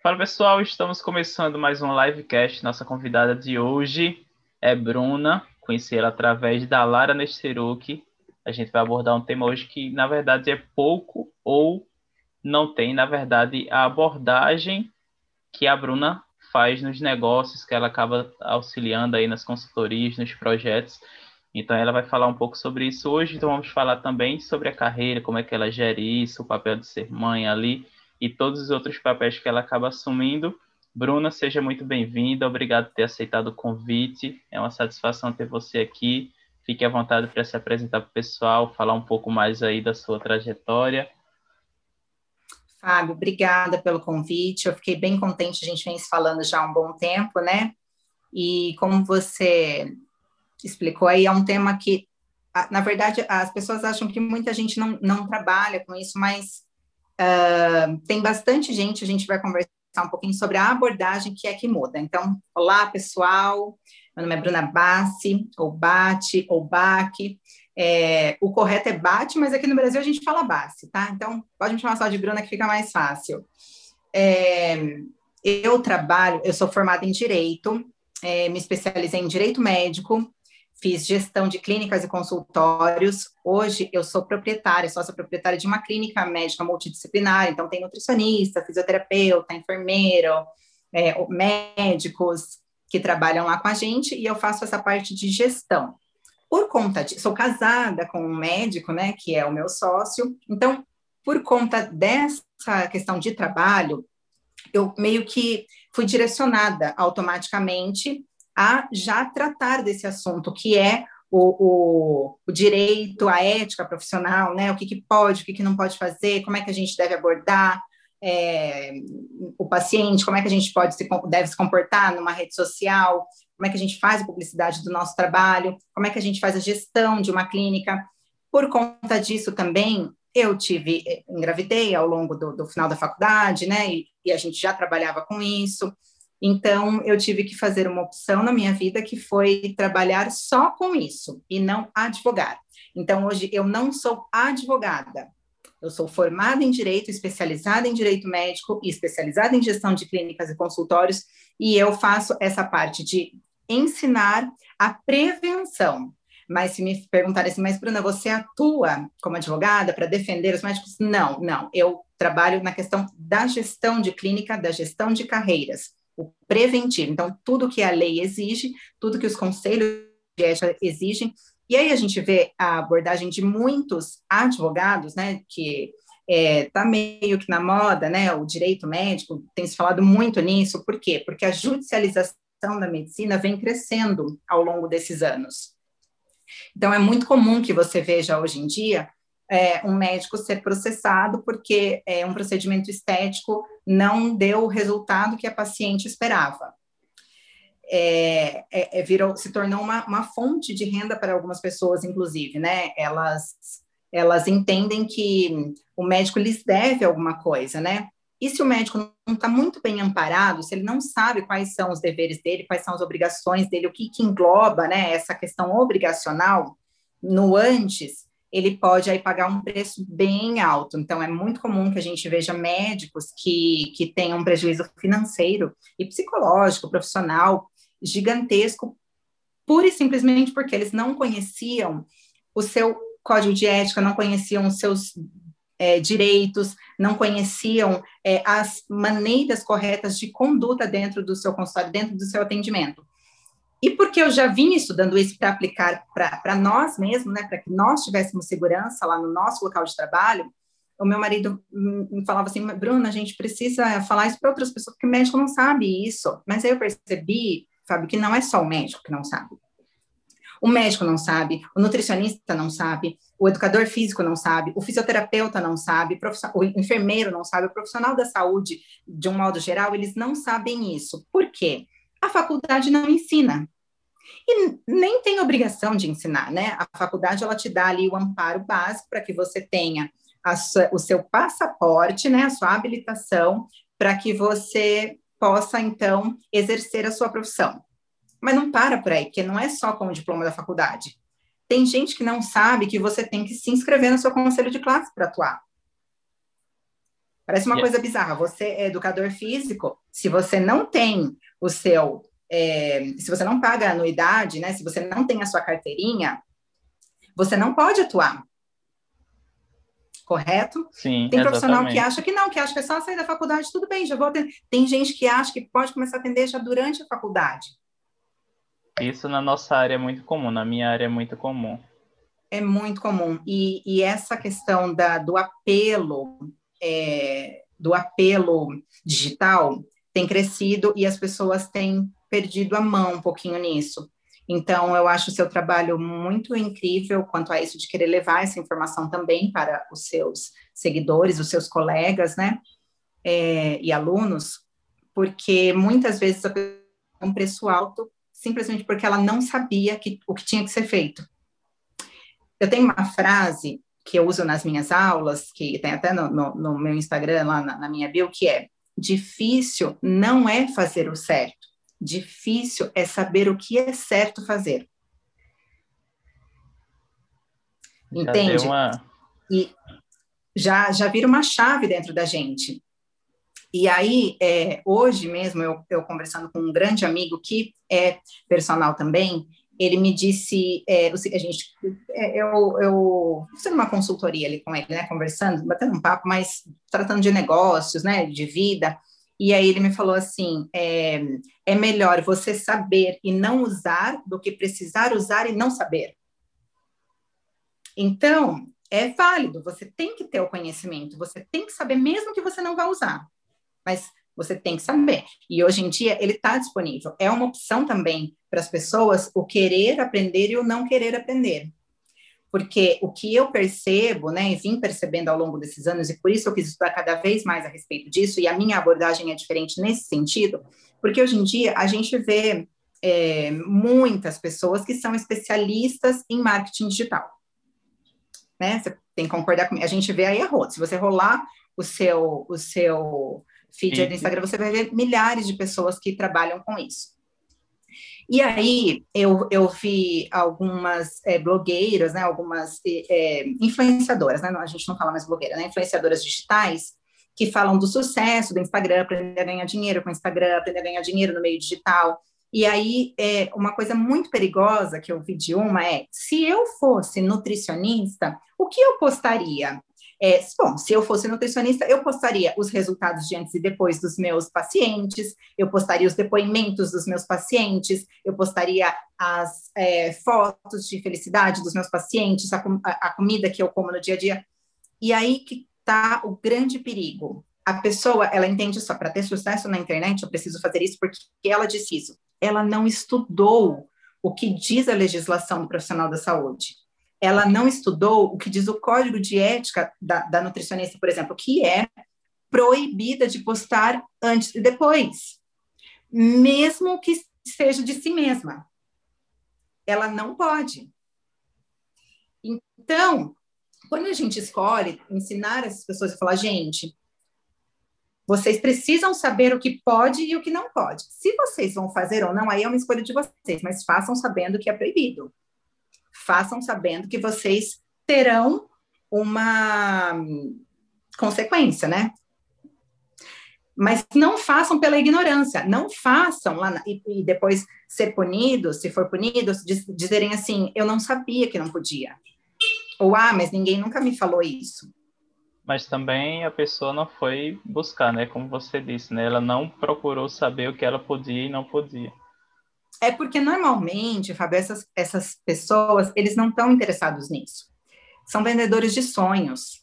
Fala pessoal, estamos começando mais um livecast. Nossa convidada de hoje é Bruna. Conheci ela através da Lara Nesteruk. A gente vai abordar um tema hoje que, na verdade, é pouco ou não tem, na verdade, a abordagem que a Bruna faz nos negócios, que ela acaba auxiliando aí nas consultorias, nos projetos. Então, ela vai falar um pouco sobre isso hoje. Então, vamos falar também sobre a carreira, como é que ela gere isso, o papel de ser mãe ali e todos os outros papéis que ela acaba assumindo. Bruna, seja muito bem-vinda. Obrigado por ter aceitado o convite. É uma satisfação ter você aqui. Fique à vontade para se apresentar para o pessoal, falar um pouco mais aí da sua trajetória. Fábio, obrigada pelo convite. Eu fiquei bem contente, a gente vem se falando já há um bom tempo, né? E como você explicou aí, é um tema que, na verdade, as pessoas acham que muita gente não, não trabalha com isso, mas Uh, tem bastante gente, a gente vai conversar um pouquinho sobre a abordagem que é que muda. Então, olá, pessoal, meu nome é Bruna Bassi, ou Bate, ou Baque. É, o correto é Bate, mas aqui no Brasil a gente fala Bassi, tá? Então, pode me chamar só de Bruna que fica mais fácil. É, eu trabalho, eu sou formada em Direito, é, me especializei em Direito Médico, fiz gestão de clínicas e consultórios. Hoje eu sou proprietária, sócia proprietária de uma clínica médica multidisciplinar, então tem nutricionista, fisioterapeuta, enfermeiro, é, médicos que trabalham lá com a gente e eu faço essa parte de gestão. Por conta de, sou casada com um médico, né, que é o meu sócio. Então, por conta dessa questão de trabalho, eu meio que fui direcionada automaticamente a já tratar desse assunto, que é o, o, o, direito, a ética profissional, né? O que, que pode, o que, que não pode fazer, como é que a gente deve abordar é, o paciente, como é que a gente pode se, deve se comportar numa rede social, como é que a gente faz a publicidade do nosso trabalho, como é que a gente faz a gestão de uma clínica. Por conta disso também, eu tive, eh, engravidei ao longo do, do final da faculdade, né? E, e a gente já trabalhava com isso. Então, eu tive que fazer uma opção na minha vida que foi trabalhar só com isso e não advogar. Então, hoje eu não sou advogada. Eu sou formada em direito, especializada em direito médico e especializada em gestão de clínicas e consultórios, e eu faço essa parte de ensinar a prevenção. Mas se me perguntarem assim, mas Bruna, você atua como advogada para defender os médicos? Não, não. Eu trabalho na questão da gestão de clínica, da gestão de carreiras o preventivo. Então, tudo que a lei exige, tudo que os conselhos de ética exigem, e aí a gente vê a abordagem de muitos advogados, né, que está é, meio que na moda, né, o direito médico, tem se falado muito nisso, por quê? Porque a judicialização da medicina vem crescendo ao longo desses anos. Então, é muito comum que você veja hoje em dia é, um médico ser processado porque é, um procedimento estético não deu o resultado que a paciente esperava. É, é, é, virou, se tornou uma, uma, fonte de renda para algumas pessoas, inclusive, né? Elas, elas entendem que o médico lhes deve alguma coisa, né? E se o médico não está muito bem amparado, se ele não sabe quais são os deveres dele, quais são as obrigações dele, o que, que engloba, né, essa questão obrigacional no antes, ele pode aí pagar um preço bem alto. Então, é muito comum que a gente veja médicos que, que tenham um prejuízo financeiro e psicológico, profissional, gigantesco, pura e simplesmente porque eles não conheciam o seu código de ética, não conheciam os seus é, direitos, não conheciam é, as maneiras corretas de conduta dentro do seu consultório, dentro do seu atendimento. E porque eu já vim estudando isso para aplicar para nós mesmos, né, para que nós tivéssemos segurança lá no nosso local de trabalho, o meu marido me falava assim, Bruna, a gente precisa falar isso para outras pessoas, porque o médico não sabe isso. Mas aí eu percebi, Fábio, que não é só o médico que não sabe. O médico não sabe, o nutricionista não sabe, o educador físico não sabe, o fisioterapeuta não sabe, o enfermeiro não sabe, o profissional da saúde, de um modo geral, eles não sabem isso. Por quê? A faculdade não ensina. E nem tem obrigação de ensinar, né? A faculdade ela te dá ali o amparo básico para que você tenha sua, o seu passaporte, né, a sua habilitação, para que você possa então exercer a sua profissão. Mas não para por aí, porque não é só com o diploma da faculdade. Tem gente que não sabe que você tem que se inscrever no seu conselho de classe para atuar. Parece uma yeah. coisa bizarra. Você é educador físico, se você não tem o seu, é, se você não paga a anuidade, né? Se você não tem a sua carteirinha, você não pode atuar. Correto? Sim. Tem profissional exatamente. que acha que não, que acha que é só sair da faculdade, tudo bem, já vou atender. Tem gente que acha que pode começar a atender já durante a faculdade. Isso na nossa área é muito comum, na minha área é muito comum. É muito comum. E, e essa questão da, do apelo é, do apelo digital tem crescido e as pessoas têm perdido a mão um pouquinho nisso. Então, eu acho o seu trabalho muito incrível quanto a isso de querer levar essa informação também para os seus seguidores, os seus colegas, né, é, e alunos, porque muitas vezes a pessoa um preço alto simplesmente porque ela não sabia que, o que tinha que ser feito. Eu tenho uma frase que eu uso nas minhas aulas, que tem até no, no, no meu Instagram, lá na, na minha bio, que é difícil não é fazer o certo, difícil é saber o que é certo fazer. Já Entende? Uma... E já, já vira uma chave dentro da gente. E aí, é, hoje mesmo, eu, eu conversando com um grande amigo que é personal também, ele me disse, é, a gente, é, eu, eu fiz uma consultoria ali com ele, né, conversando, batendo um papo, mas tratando de negócios, né, de vida, e aí ele me falou assim, é, é melhor você saber e não usar do que precisar usar e não saber. Então, é válido, você tem que ter o conhecimento, você tem que saber mesmo que você não vá usar, mas você tem que saber. E hoje em dia ele está disponível. É uma opção também para as pessoas o querer aprender e o não querer aprender. Porque o que eu percebo, né, e vim percebendo ao longo desses anos, e por isso eu quis estudar cada vez mais a respeito disso, e a minha abordagem é diferente nesse sentido, porque hoje em dia a gente vê é, muitas pessoas que são especialistas em marketing digital. Né? Você tem que concordar comigo. A gente vê aí a roda. Se você rolar o seu, o seu feed do Instagram, você vai ver milhares de pessoas que trabalham com isso. E aí eu, eu vi algumas é, blogueiras, né, algumas é, influenciadoras, né, a gente não fala mais blogueira, né, influenciadoras digitais, que falam do sucesso do Instagram, aprender a ganhar dinheiro com o Instagram, aprender a ganhar dinheiro no meio digital. E aí, é, uma coisa muito perigosa que eu vi de uma é: se eu fosse nutricionista, o que eu postaria? É, bom, se eu fosse nutricionista, eu postaria os resultados de antes e depois dos meus pacientes, eu postaria os depoimentos dos meus pacientes, eu postaria as é, fotos de felicidade dos meus pacientes, a, a, comida que eu como no dia a dia. E aí que está o grande perigo. A pessoa, ela entende só, para ter sucesso na internet, eu preciso fazer isso porque ela disse isso. Ela não estudou o que diz a legislação do profissional da saúde ela não estudou o que diz o código de ética da, da nutricionista, por exemplo, que é proibida de postar antes e depois, mesmo que seja de si mesma. Ela não pode. Então, quando a gente escolhe ensinar essas pessoas a falar, gente, vocês precisam saber o que pode e o que não pode. Se vocês vão fazer ou não, aí é uma escolha de vocês, mas façam sabendo que é proibido façam sabendo que vocês terão uma consequência, né? Mas não façam pela ignorância, não façam lá na, e, e, depois ser punidos, se for punidos, diz, dizerem assim: eu não sabia que não podia. Ou ah, mas ninguém nunca me falou isso. Mas também a pessoa não foi buscar, né? Como você disse, né? Ela não procurou saber o que ela podia e não podia. É porque normalmente, Fábio, essas, essas pessoas, eles não estão interessados nisso. São vendedores de sonhos,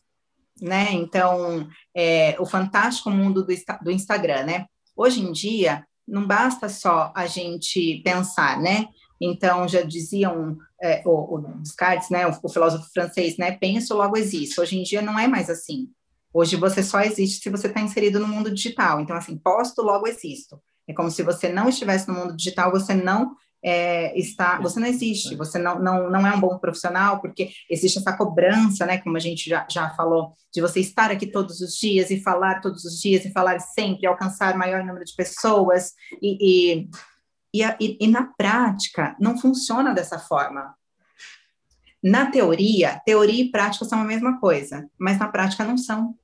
né? Então, é, o fantástico mundo do, do Instagram, né? Hoje em dia, não basta só a gente pensar, né? Então, já diziam é, o, o Descartes, né, o, o, filósofo francês, né, penso, logo existe. Hoje em dia não é mais assim. Hoje você só existe se você está inserido no mundo digital. Então, assim, posto, logo existo. É como se você não estivesse no mundo digital, você não é, está, você não existe, você não, não, não é um bom profissional, porque existe essa cobrança, né, como a gente já, já falou, de você estar aqui todos os dias e falar todos os dias e falar sempre, alcançar maior número de pessoas, e, e, e, e na prática não funciona dessa forma. Na teoria, teoria e prática são a mesma coisa, mas na prática não são.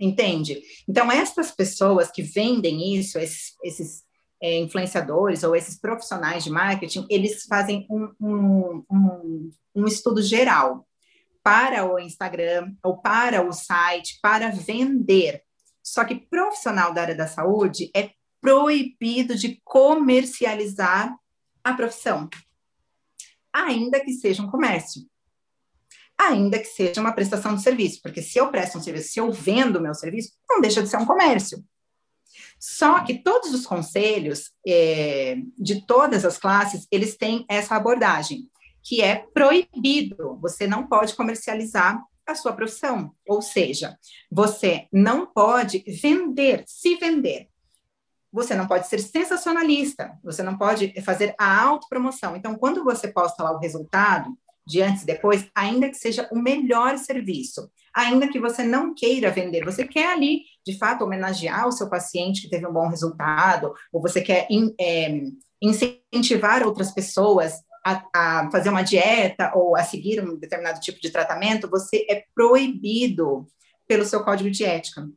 Entende? Então, essas pessoas que vendem isso, esses, esses é, influenciadores ou esses profissionais de marketing, eles fazem um, um, um, um estudo geral para o Instagram ou para o site, para vender. Só que profissional da área da saúde é proibido de comercializar a profissão, ainda que seja um comércio, ainda que seja uma prestação de serviço, porque se eu presto um serviço, se eu vendo o meu serviço, não deixa de ser um comércio. Só que todos os conselhos é, de todas as classes, eles têm essa abordagem, que é proibido, você não pode comercializar a sua profissão, ou seja, você não pode vender, se vender, você não pode ser sensacionalista, você não pode fazer a autopromoção. Então, quando você posta lá o resultado, de antes e depois, ainda que seja o melhor serviço, ainda que você não queira vender, você quer ali, de fato, homenagear o seu paciente que teve um bom resultado, ou você quer in, é, incentivar outras pessoas a, a, fazer uma dieta ou a seguir um determinado tipo de tratamento, você é proibido pelo seu código de ética.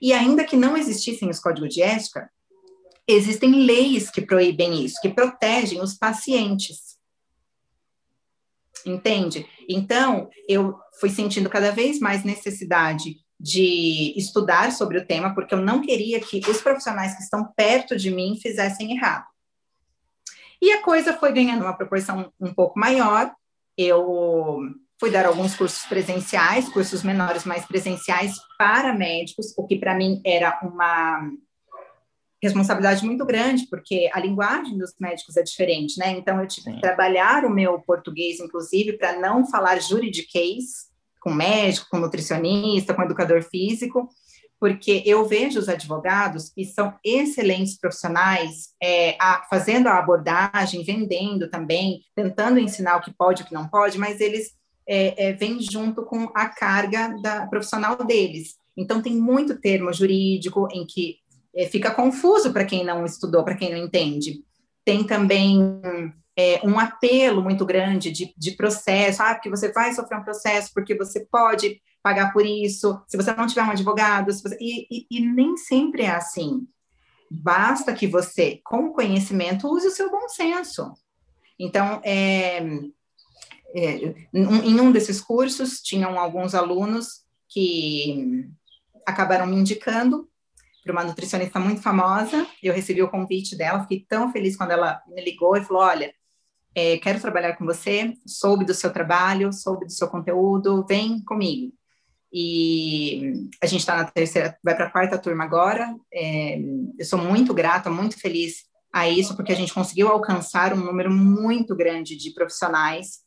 E ainda que não existissem os códigos de ética, existem leis que proíbem isso, que protegem os pacientes. Entende? Então, eu fui sentindo cada vez mais necessidade de estudar sobre o tema, porque eu não queria que os profissionais que estão perto de mim fizessem errado. E a coisa foi ganhando uma proporção um pouco maior. Eu fui dar alguns cursos presenciais, cursos menores, mais presenciais para médicos, o que para mim era uma responsabilidade muito grande, porque a linguagem dos médicos é diferente, né? Então, eu tive Sim. que trabalhar o meu português, inclusive, para não falar juridiquês com médico, com nutricionista, com educador físico, porque eu vejo os advogados que são excelentes profissionais, é, a, fazendo a abordagem, vendendo também, tentando ensinar o que pode e o que não pode, mas eles é, é, vêm junto com a carga da profissional deles. Então, tem muito termo jurídico em que é, fica confuso para quem não estudou, para quem não entende. Tem também é, um apelo muito grande de, de processo, ah, porque você vai sofrer um processo, porque você pode pagar por isso, se você não tiver um advogado, você... e, e, e nem sempre é assim. Basta que você, com conhecimento, use o seu bom senso. Então, é, é, em um desses cursos, tinham alguns alunos que acabaram me indicando para uma nutricionista muito famosa. Eu recebi o convite dela, fiquei tão feliz quando ela me ligou e falou: Olha, é, quero trabalhar com você, soube do seu trabalho, soube do seu conteúdo, vem comigo. E a gente está na terceira, vai para a quarta turma agora. É, eu sou muito grata, muito feliz a isso, porque a gente conseguiu alcançar um número muito grande de profissionais.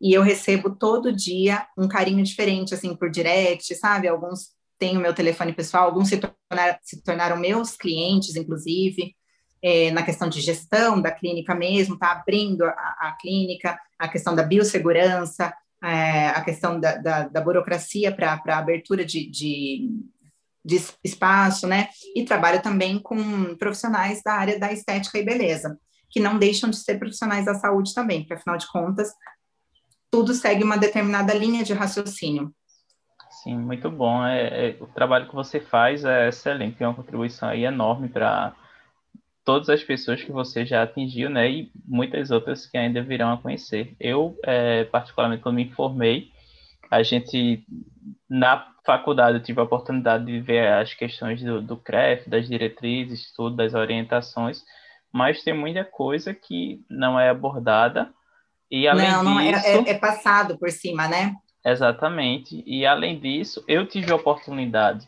E eu recebo todo dia um carinho diferente, assim, por direct, sabe? Alguns tenho meu telefone pessoal, alguns se, se tornaram meus clientes, inclusive, é, na questão de gestão da clínica mesmo, tá abrindo a, a clínica, a questão da biossegurança, é, a questão da, da, da burocracia para a abertura de, de, de, espaço, né? E trabalho também com profissionais da área da estética e beleza, que não deixam de ser profissionais da saúde também, porque afinal de contas, tudo segue uma determinada linha de raciocínio. Sim, muito bom. É, é, o trabalho que você faz é excelente, tem uma contribuição aí enorme para todas as pessoas que você já atingiu, né? E muitas outras que ainda virão a conhecer. Eu, é, particularmente, quando me formei, a gente, na faculdade, eu tive a oportunidade de ver as questões do, do CREF, das diretrizes, tudo, das orientações, mas tem muita coisa que não é abordada. E além não, não é, disso, é, é, é passado por cima, né? Exatamente. E além disso, eu tive a oportunidade,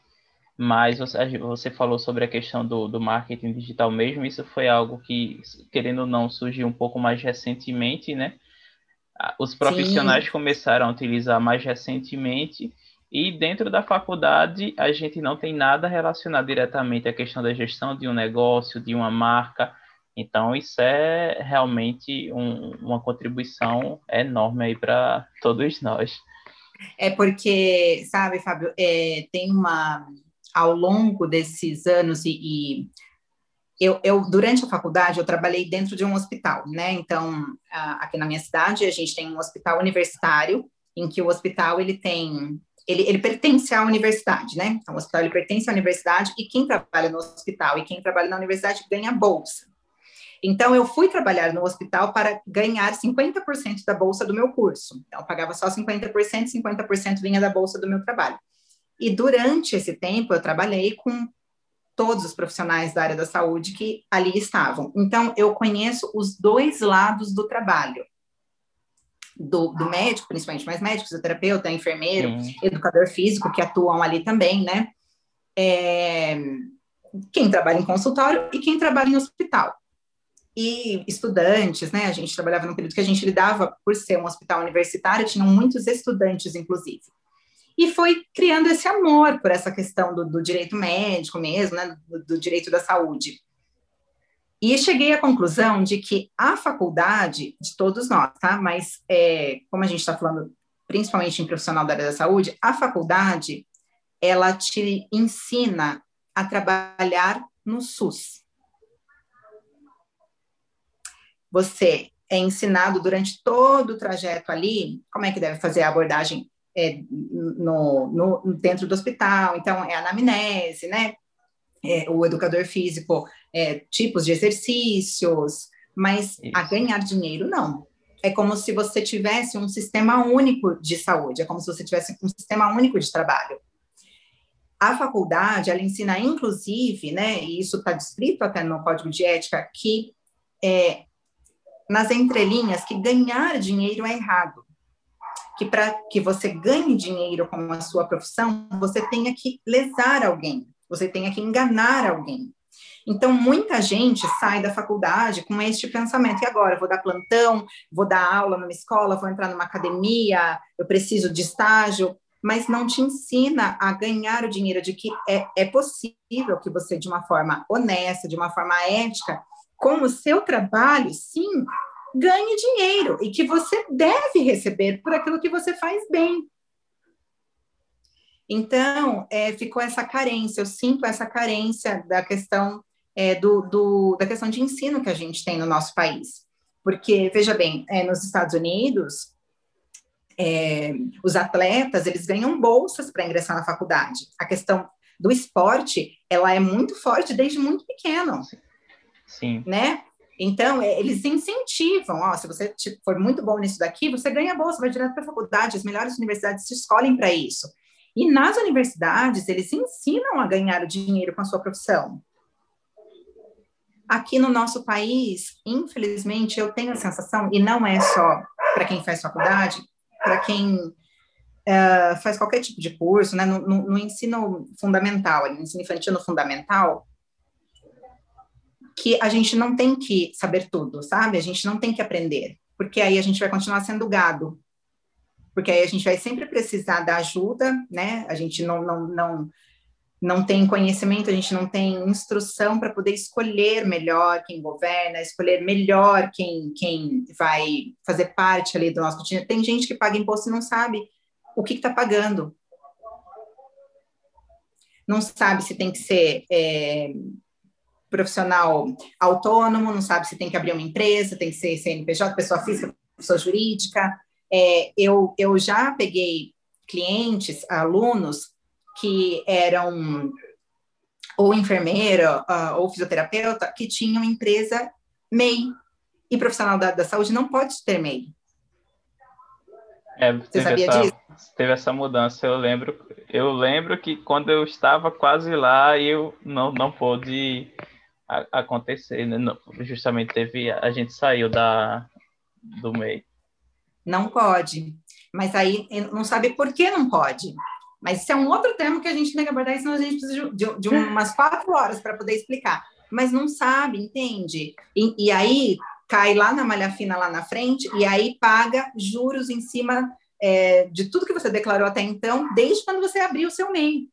mas você, você falou sobre a questão do, do marketing digital mesmo, isso foi algo que, querendo ou não, surgiu um pouco mais recentemente, né? Os profissionais Sim. começaram a utilizar mais recentemente, e dentro da faculdade a gente não tem nada relacionado diretamente à questão da gestão de um negócio, de uma marca. Então, isso é realmente um, uma contribuição enorme aí para todos nós. É porque, sabe, Fábio, é, tem uma. Ao longo desses anos, e, e eu, eu, durante a faculdade, eu trabalhei dentro de um hospital, né? Então, aqui na minha cidade, a gente tem um hospital universitário, em que o hospital ele tem ele, ele pertence à universidade, né? Então, o hospital ele pertence à universidade e quem trabalha no hospital e quem trabalha na universidade ganha bolsa. Então, eu fui trabalhar no hospital para ganhar 50% da bolsa do meu curso. Então, eu pagava só 50%, 50% vinha da bolsa do meu trabalho. E durante esse tempo, eu trabalhei com todos os profissionais da área da saúde que ali estavam. Então, eu conheço os dois lados do trabalho. Do, do médico, principalmente mais médico, fisioterapeuta, enfermeiro, Sim. educador físico, que atuam ali também, né? É, quem trabalha em consultório e quem trabalha em hospital e estudantes, né? A gente trabalhava num período que a gente lidava, por ser um hospital universitário, tinham muitos estudantes, inclusive. E foi criando esse amor por essa questão do, do direito médico mesmo, né? Do, do, direito da saúde. E cheguei à conclusão de que a faculdade, de todos nós, tá? Mas, é, como a gente está falando principalmente em profissional da área da saúde, a faculdade, ela te ensina a trabalhar no SUS você é ensinado durante todo o trajeto ali como é que deve fazer a abordagem é, no, no, dentro do hospital. Então, é anamnese, né? É, o educador físico, é, tipos de exercícios, mas Isso. a ganhar dinheiro, não. É como se você tivesse um sistema único de saúde, é como se você tivesse um sistema único de trabalho. A faculdade, ela ensina, inclusive, né, e isso está descrito até no Código de Ética, que é, nas entrelinhas que ganhar dinheiro é errado. Que para que você ganhe dinheiro com a sua profissão, você tenha que lesar alguém, você tenha que enganar alguém. Então, muita gente sai da faculdade com este pensamento: e agora? Vou dar plantão, vou dar aula numa escola, vou entrar numa academia, eu preciso de estágio, mas não te ensina a ganhar o dinheiro, de que é, é possível que você, de uma forma honesta, de uma forma ética, com o seu trabalho, sim, ganhe dinheiro e que você deve receber por aquilo que você faz bem. Então, é, ficou essa carência, eu sinto essa carência da questão é, do, do, da questão de ensino que a gente tem no nosso país. Porque, veja bem, é, nos Estados Unidos, é, os atletas, eles ganham bolsas para ingressar na faculdade. A questão do esporte, ela é muito forte desde muito pequeno. Sim. Né? Então, é, eles incentivam, ó, se você for muito bom nisso daqui, você ganha bolsa, vai direto para a faculdade, as melhores universidades se escolhem para isso. E nas universidades, eles ensinam a ganhar o dinheiro com a sua profissão. Aqui no nosso país, infelizmente, eu tenho a sensação, e não é só para quem faz faculdade, para quem uh, faz qualquer tipo de curso, né, no, no, no ensino fundamental, no ensino infantil no fundamental, que a gente não tem que saber tudo, sabe? A gente não tem que aprender, porque aí a gente vai continuar sendo gado. Porque aí a gente vai sempre precisar da ajuda, né? A gente não, não, não, não tem conhecimento, a gente não tem instrução para poder escolher melhor quem governa, escolher melhor quem, quem vai fazer parte ali do nosso cotidiano. Tem gente que paga imposto e não sabe o que está pagando. Não sabe se tem que ser é, profissional autônomo, não sabe se tem que abrir uma empresa, tem que ser CNPJ, pessoa física, pessoa jurídica. É, eu, eu já peguei clientes, alunos, que eram ou enfermeira uh, ou fisioterapeuta, que tinham empresa MEI. E profissional da, da saúde não pode ter MEI. É, Você sabia essa, disso? Teve essa mudança, eu lembro. Eu lembro que quando eu estava quase lá, eu não, não pude a, acontecer, né? justamente teve a gente saiu da do meio. Não pode, mas aí não sabe por que não pode. Mas isso é um outro tema que a gente tem que abordar, senão a gente precisa de, de umas quatro horas para poder explicar. Mas não sabe, entende? E, e, aí cai lá na malha fina lá na frente e aí paga juros em cima é, de tudo que você declarou até então, desde quando você abriu o seu MEI.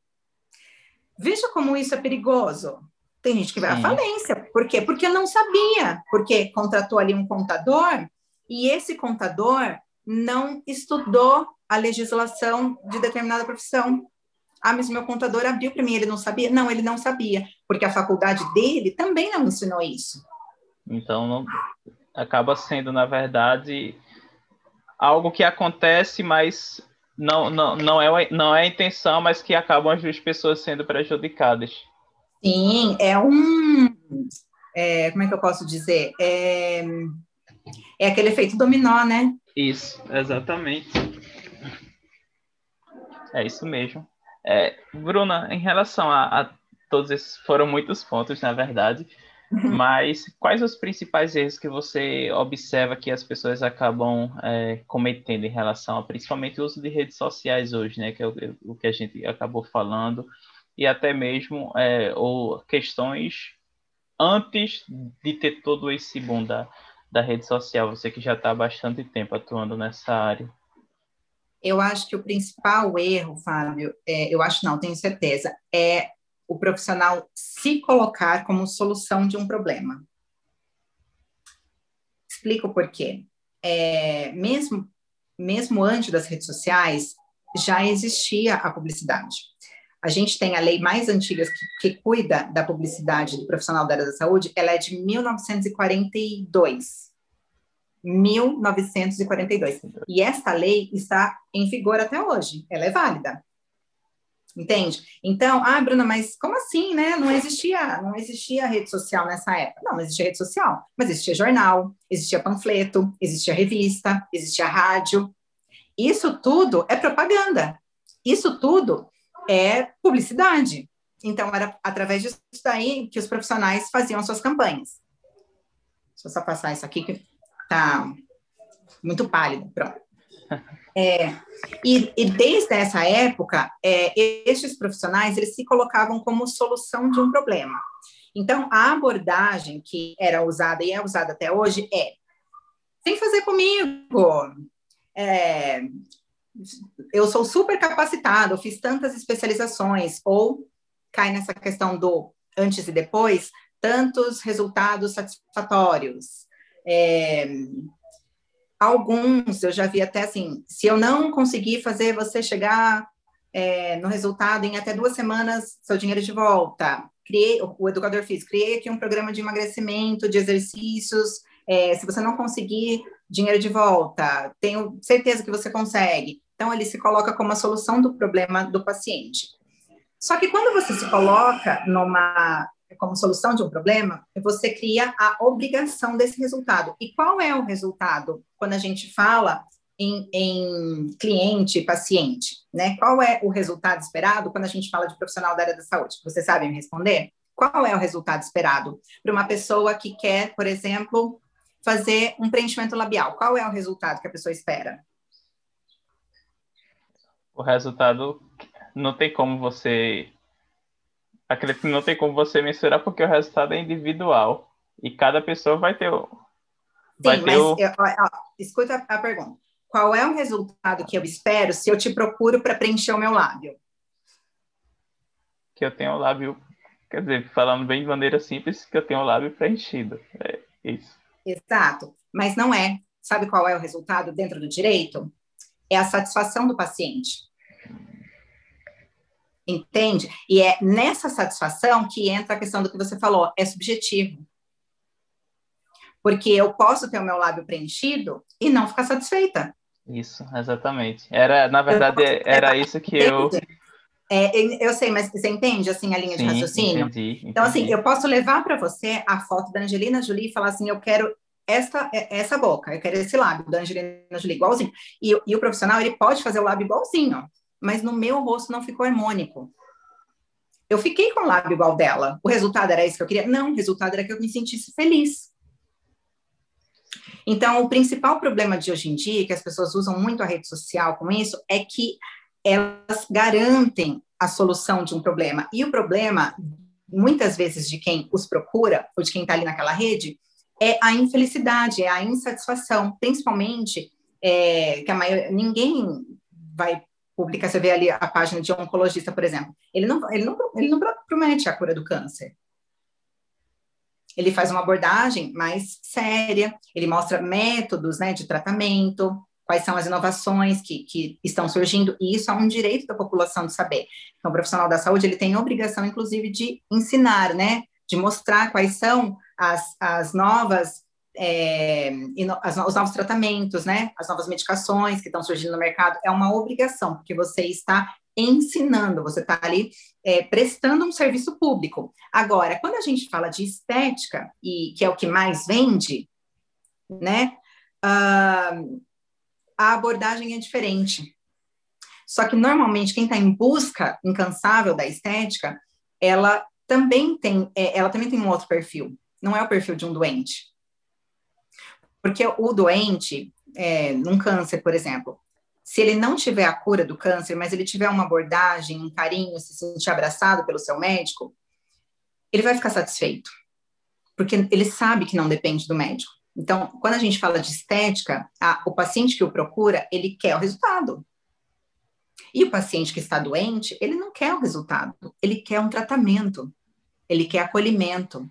Veja como isso é perigoso. Tem gente que vai Sim. à falência. Por quê? Porque não sabia, porque contratou ali um contador e esse contador não estudou a legislação de determinada profissão. Ah, mas meu contador abriu para mim, ele não sabia? Não, ele não sabia, porque a faculdade dele também não ensinou isso. Então, não, acaba sendo, na verdade, algo que acontece, mas não, não, não, é, não é a intenção, mas que acabam as pessoas sendo prejudicadas. Sim, é um. É, como é que eu posso dizer? É, é aquele efeito dominó, né? Isso, exatamente. É isso mesmo. É, Bruna, em relação a, a todos esses, foram muitos pontos, na verdade. Mas quais os principais erros que você observa que as pessoas acabam é, cometendo em relação a principalmente o uso de redes sociais hoje, né? Que é o, o que a gente acabou falando, e até mesmo é, ou questões antes de ter todo esse boom da, da rede social, você que já está há bastante tempo atuando nessa área. Eu acho que o principal erro, Fábio, é, eu acho não, tenho certeza, é o profissional se colocar como solução de um problema. Explico por quê. É, mesmo, mesmo antes das redes sociais, já existia a publicidade. A gente tem a lei mais antiga que, que cuida da publicidade do profissional da área da saúde, ela é de 1942. 1942. E essa lei está em vigor até hoje, ela é válida entende? Então, ah, Bruna, mas como assim, né? Não existia, não existia rede social nessa época. Não, não existia rede social, mas existia jornal, existia panfleto, existia revista, existia rádio. Isso tudo é propaganda. Isso tudo é publicidade. Então, era através disso daí que os profissionais faziam suas campanhas. Deixa eu só passar isso aqui que tá muito pálido. Pronto. É, e, e, desde essa época, é, estes profissionais eles se colocavam como solução de um problema. Então, a abordagem que era usada e é usada até hoje é: tem fazer comigo. É, eu sou super capacitado, fiz tantas especializações, ou cai nessa questão do antes e depois, tantos resultados satisfatórios. É, alguns eu já vi até assim, se eu não conseguir fazer você chegar é, no resultado em até duas semanas, seu dinheiro de volta. Criei, o educador físico, criei aqui um programa de emagrecimento, de exercícios. É, se você não conseguir dinheiro de volta, tenho certeza que você consegue. Então, ele se coloca como a solução do problema do paciente. Só que quando você se coloca numa como solução de um problema, você cria a obrigação desse resultado. E qual é o resultado quando a gente fala em, em cliente, paciente? Né? Qual é o resultado esperado quando a gente fala de profissional da área da saúde? Você sabe me responder? Qual é o resultado esperado para uma pessoa que quer, por exemplo, fazer um preenchimento labial? Qual é o resultado que a pessoa espera? O resultado não tem como você acredito que não tem como você mensurar porque o resultado é individual e cada pessoa vai ter o. Vai Sim, ter mas o... eu, ó, escuta a pergunta. Qual é o resultado que eu espero se eu te procuro para preencher o meu lábio? Que eu tenho o lábio, quer dizer, falando bem de maneira simples, que eu tenho o lábio preenchido. É isso. Exato. Mas não é. Sabe qual é o resultado dentro do direito? É a satisfação do paciente. Entende? E é nessa satisfação que entra a questão do que você falou, é subjetivo. Porque eu posso ter o meu lábio preenchido e não ficar satisfeita. Isso, exatamente. Era, na verdade, era isso que eu. É, eu sei, mas você entende assim a linha Sim, de raciocínio? Entendi, entendi. Então, assim, eu posso levar para você a foto da Angelina Jolie e falar assim: eu quero essa, essa boca, eu quero esse lábio da Angelina Jolie igualzinho. E, e o profissional, ele pode fazer o lábio igualzinho mas no meu rosto não ficou harmônico. Eu fiquei com o lábio igual dela. O resultado era isso que eu queria? Não, o resultado era que eu me sentisse feliz. Então, o principal problema de hoje em dia, que as pessoas usam muito a rede social com isso, é que elas garantem a solução de um problema. E o problema, muitas vezes, de quem os procura, ou de quem está ali naquela rede, é a infelicidade, é a insatisfação, principalmente é, que a maior, ninguém vai publica, você vê ali a página de oncologista, por exemplo, ele não, ele não, ele não promete a cura do câncer. Ele faz uma abordagem mais séria, ele mostra métodos né, de tratamento, quais são as inovações que, que estão surgindo, e isso é um direito da população de saber. Então, o profissional da saúde, ele tem a obrigação, inclusive, de ensinar, né, de mostrar quais são as, as novas é, os novos tratamentos, né? As novas medicações que estão surgindo no mercado, é uma obrigação, porque você está ensinando, você está ali é, prestando um serviço público. Agora, quando a gente fala de estética, e que é o que mais vende, né? Uh, a abordagem é diferente. Só que normalmente quem está em busca incansável da estética, ela também tem, é, ela também tem um outro perfil. Não é o perfil de um doente. Porque o doente, é, num câncer, por exemplo, se ele não tiver a cura do câncer, mas ele tiver uma abordagem, um carinho, se sentir abraçado pelo seu médico, ele vai ficar satisfeito, porque ele sabe que não depende do médico. Então, quando a gente fala de estética, a, o paciente que o procura, ele quer o resultado. E o paciente que está doente, ele não quer o resultado, ele quer um tratamento, ele quer acolhimento,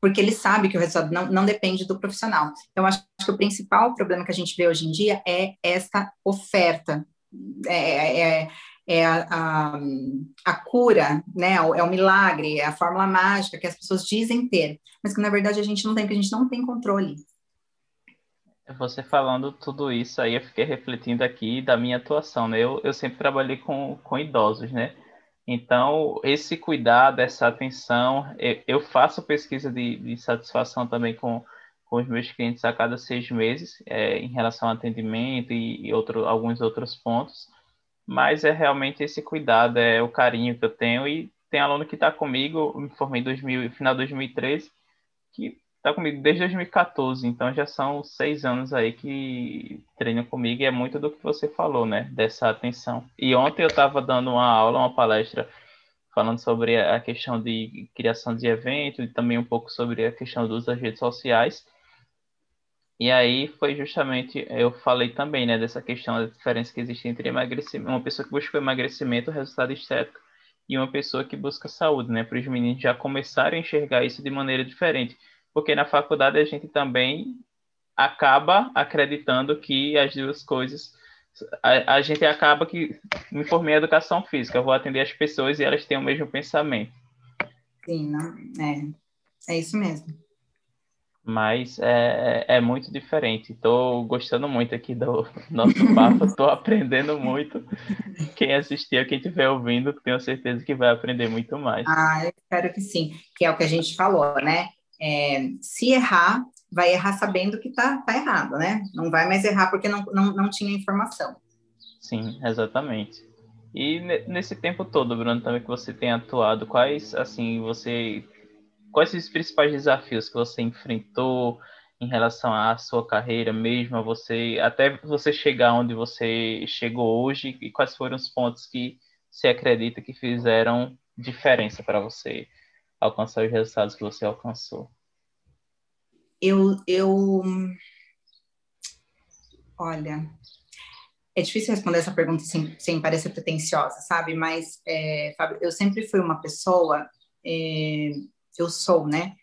porque ele sabe que o resultado não, não depende do profissional. Então, acho que o principal problema que a gente vê hoje em dia é essa oferta, é, é, é a, a, a, cura, né? É o milagre, é a fórmula mágica que as pessoas dizem ter, mas que na verdade a gente não tem, porque a gente não tem controle. Você falando tudo isso aí, eu fiquei refletindo aqui da minha atuação, né? Eu, eu sempre trabalhei com, com idosos, né? Então, esse cuidado, essa atenção, eu faço pesquisa de, de satisfação também com, com os meus clientes a cada seis meses, é, em relação ao atendimento e, e outro, alguns outros pontos, mas é realmente esse cuidado, é o carinho que eu tenho, e tem aluno que está comigo, me formei em 2000, final de 2013, que está comigo desde 2014, então já são seis anos aí que treinam comigo e é muito do que você falou, né? Dessa atenção. E ontem eu estava dando uma aula, uma palestra falando sobre a questão de criação de evento e também um pouco sobre a questão do uso das redes sociais. E aí foi justamente, eu falei também, né, dessa questão da diferença que existe entre emagrecimento, uma pessoa que busca emagrecimento, resultado estético, e uma pessoa que busca saúde, né, para os meninos já começarem a enxergar isso de maneira diferente porque na faculdade a gente também acaba acreditando que as duas coisas a, a gente acaba que me formei em educação física, vou atender as pessoas e elas têm o mesmo pensamento. Sim, não, é, é isso mesmo. Mas é, é muito diferente. Estou gostando muito aqui do nosso papo, estou aprendendo muito. Quem assistir, quem estiver ouvindo, tenho certeza que vai aprender muito mais. Ah, eu espero que sim, que é o que a gente falou, né? É, se errar, vai errar sabendo que está tá errado, né? Não vai mais errar porque não, não, não tinha informação. Sim, exatamente. E nesse tempo todo, Bruno, também que você tem atuado, quais, assim, você... Quais os principais desafios que você enfrentou em relação à sua carreira mesmo, a você, até você chegar onde você chegou hoje, e quais foram os pontos que você acredita que fizeram diferença para você alcançar os resultados que você alcançou? Eu, eu, olha, é difícil responder essa pergunta sem, sem parecer pretensiosa, sabe? Mas, é, Fábio, eu sempre fui uma pessoa, é, eu sou, né?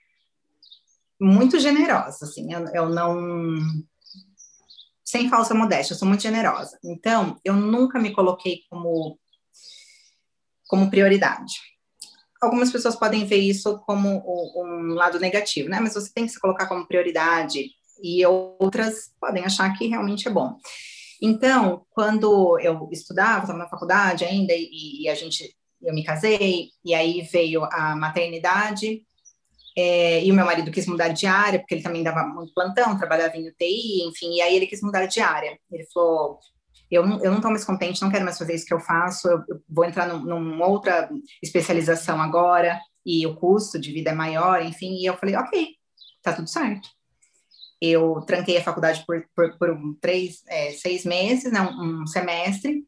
Muito generosa, assim, eu, eu não. Sem falsa modéstia, eu sou muito generosa. Então, eu nunca me coloquei como, como prioridade algumas pessoas podem ver isso como um lado negativo, né? Mas você tem que se colocar como prioridade e outras podem achar que realmente é bom. Então, quando eu estudava, estava na faculdade ainda e, e, a gente, eu me casei e aí veio a maternidade é, e o meu marido quis mudar de área porque ele também dava muito plantão, trabalhava em UTI, enfim, e aí ele quis mudar de área. Ele falou, eu não, eu não estou mais contente, não quero mais fazer isso que eu faço, eu, eu vou entrar num, numa outra especialização agora, e o custo de vida é maior, enfim, e eu falei, ok, tá tudo certo. Eu tranquei a faculdade por, por, por um, três, é, seis meses, né, um, um semestre,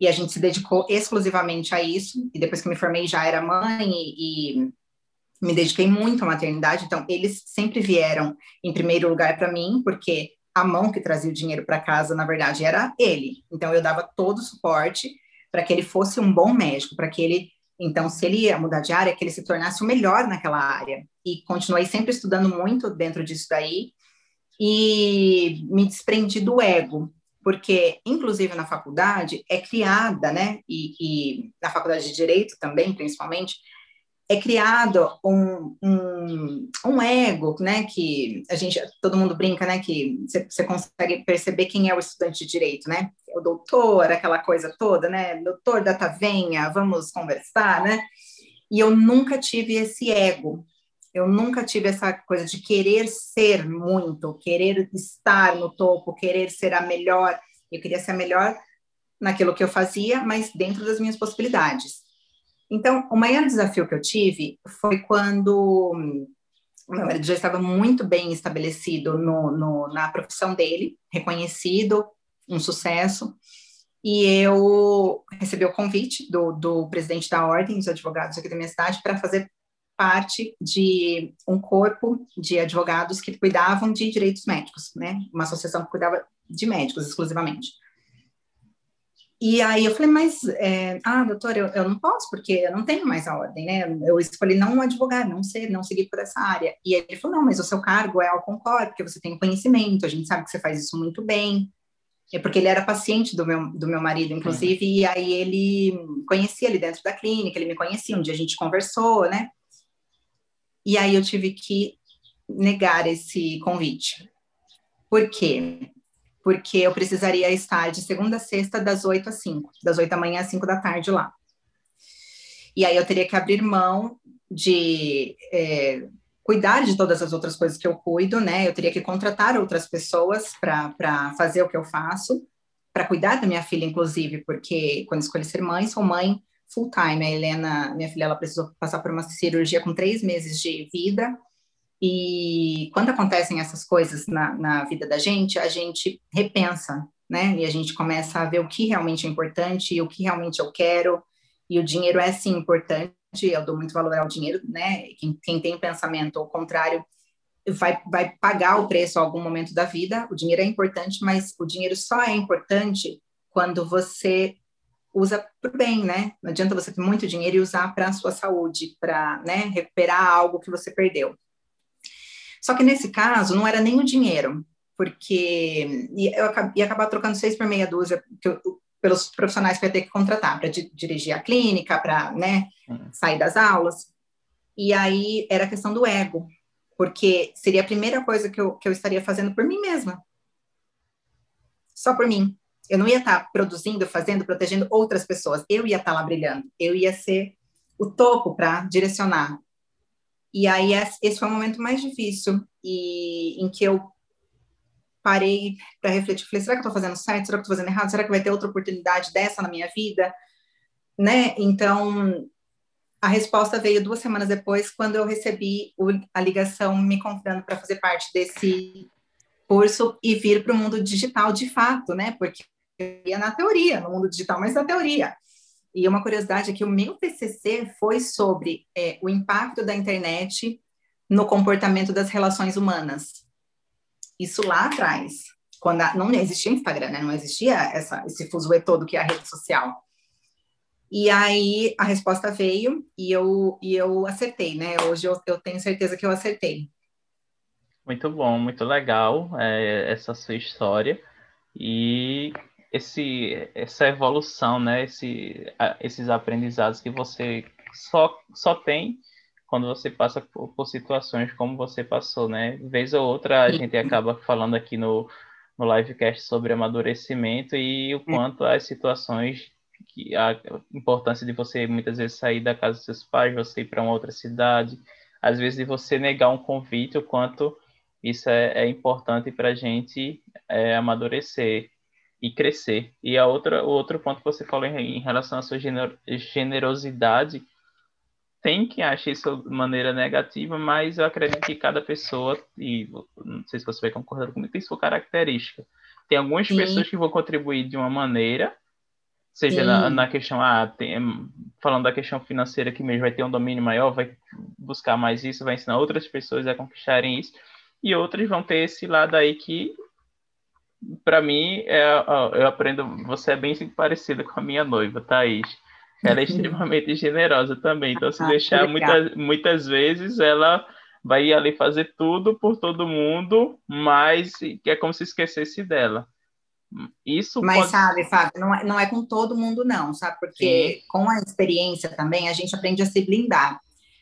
e a gente se dedicou exclusivamente a isso, e depois que me formei já era mãe, e, e me dediquei muito à maternidade, então eles sempre vieram em primeiro lugar para mim, porque a mão que trazia o dinheiro para casa, na verdade, era ele. Então, eu dava todo o suporte para que ele fosse um bom médico, para que ele, então, se ele ia mudar de área, que ele se tornasse o melhor naquela área. E continuei sempre estudando muito dentro disso daí e me desprendi do ego, porque, inclusive na faculdade, é criada, né, e, e na faculdade de Direito também, principalmente, é criado um, um, um, ego, né, que a gente, todo mundo brinca, né, que você consegue perceber quem é o estudante de direito, né, o doutor, aquela coisa toda, né, doutor da tavenha, vamos conversar, né, e eu nunca tive esse ego, eu nunca tive essa coisa de querer ser muito, querer estar no topo, querer ser a melhor, eu queria ser a melhor naquilo que eu fazia, mas dentro das minhas possibilidades. Então, o maior desafio que eu tive foi quando meu marido já estava muito bem estabelecido no, no, na profissão dele, reconhecido, um sucesso, e eu recebi o convite do, do presidente da ordem, dos advogados aqui da minha cidade, para fazer parte de um corpo de advogados que cuidavam de direitos médicos, né? Uma associação que cuidava de médicos exclusivamente. E aí eu falei, mas, é, ah, doutor, eu, eu não posso, porque eu não tenho mais a ordem, né? Eu escolhi não advogar, não ser, não seguir por essa área. E ele falou, não, mas o seu cargo é ao Concor, porque você tem conhecimento, a gente sabe que você faz isso muito bem. É porque ele era paciente do meu, do meu marido, inclusive, uhum. e aí ele conhecia ele dentro da clínica, ele me conhecia, um dia a gente conversou, né? E aí eu tive que negar esse convite. Por quê? Porque eu precisaria estar de segunda a sexta, das 8 às 5, das 8 da manhã às 5 da tarde lá. E aí eu teria que abrir mão de é, cuidar de todas as outras coisas que eu cuido, né? Eu teria que contratar outras pessoas para fazer o que eu faço, para cuidar da minha filha, inclusive, porque quando escolhi ser mãe, sou mãe full time. A Helena, minha filha, ela precisou passar por uma cirurgia com três meses de vida e quando acontecem essas coisas na, na vida da gente, a gente repensa, né? E a gente começa a ver o que realmente é importante e o que realmente eu quero. E o dinheiro é sim importante, eu dou muito valor ao dinheiro, né? Quem, quem tem pensamento ao contrário vai, vai pagar o preço em algum momento da vida. O dinheiro é importante, mas o dinheiro só é importante quando você usa por bem, né? Não adianta você ter muito dinheiro e usar para a sua saúde, para né, recuperar algo que você perdeu. Só que nesse caso não era nem o dinheiro, porque eu ia acabar trocando seis por meia dúzia eu, pelos profissionais que eu ia ter que contratar para di dirigir a clínica, para né, uhum. sair das aulas. E aí era a questão do ego, porque seria a primeira coisa que eu, que eu estaria fazendo por mim mesma. Só por mim. Eu não ia estar produzindo, fazendo, protegendo outras pessoas. Eu ia estar lá brilhando. Eu ia ser o topo para direcionar. E aí esse foi o momento mais difícil e em que eu parei para refletir, falei, será que eu estou fazendo certo? Será que estou fazendo errado? Será que vai ter outra oportunidade dessa na minha vida? Né? Então, a resposta veio duas semanas depois, quando eu recebi a ligação me convidando para fazer parte desse curso e vir para o mundo digital de fato, né? Porque eu ia na teoria, no mundo digital, mas na teoria. E uma curiosidade é que o meu TCC foi sobre é, o impacto da internet no comportamento das relações humanas. Isso lá atrás, quando a, não existia Instagram, né? Não existia essa, esse fuzuê todo que é a rede social. E aí a resposta veio e eu, e eu acertei, né? Hoje eu, eu tenho certeza que eu acertei. Muito bom, muito legal é, essa sua história. E esse, essa evolução, né? Esse, esses aprendizados que você só, só tem quando você passa por, por situações como você passou, né? Vez ou outra a gente acaba falando aqui no, no livecast sobre amadurecimento e o quanto as situações que a importância de você muitas vezes sair da casa dos seus pais, você ir para uma outra cidade, às vezes de você negar um convite, o quanto isso é, é importante para a gente é, amadurecer e crescer. E a outra, o outro ponto que você falou em, em relação à sua generosidade, tem que achar isso de maneira negativa, mas eu acredito que cada pessoa, e não sei se você vai concordar comigo, tem sua característica. Tem algumas Sim. pessoas que vão contribuir de uma maneira, seja na, na, questão, ah, tem, falando da questão financeira que mesmo vai ter um domínio maior, vai buscar mais isso, vai ensinar outras pessoas a conquistarem isso, e outras vão ter esse lado aí que para mim, é, eu aprendo. Você é bem parecida com a minha noiva, Thaís. Ela é extremamente generosa também. Então, se ah, deixar muitas, muitas vezes, ela vai ali fazer tudo por todo mundo, mas é como se esquecesse dela. Isso Mas pode... sabe, Fábio, não é, não é com todo mundo, não, sabe? Porque Sim. com a experiência também a gente aprende a se blindar.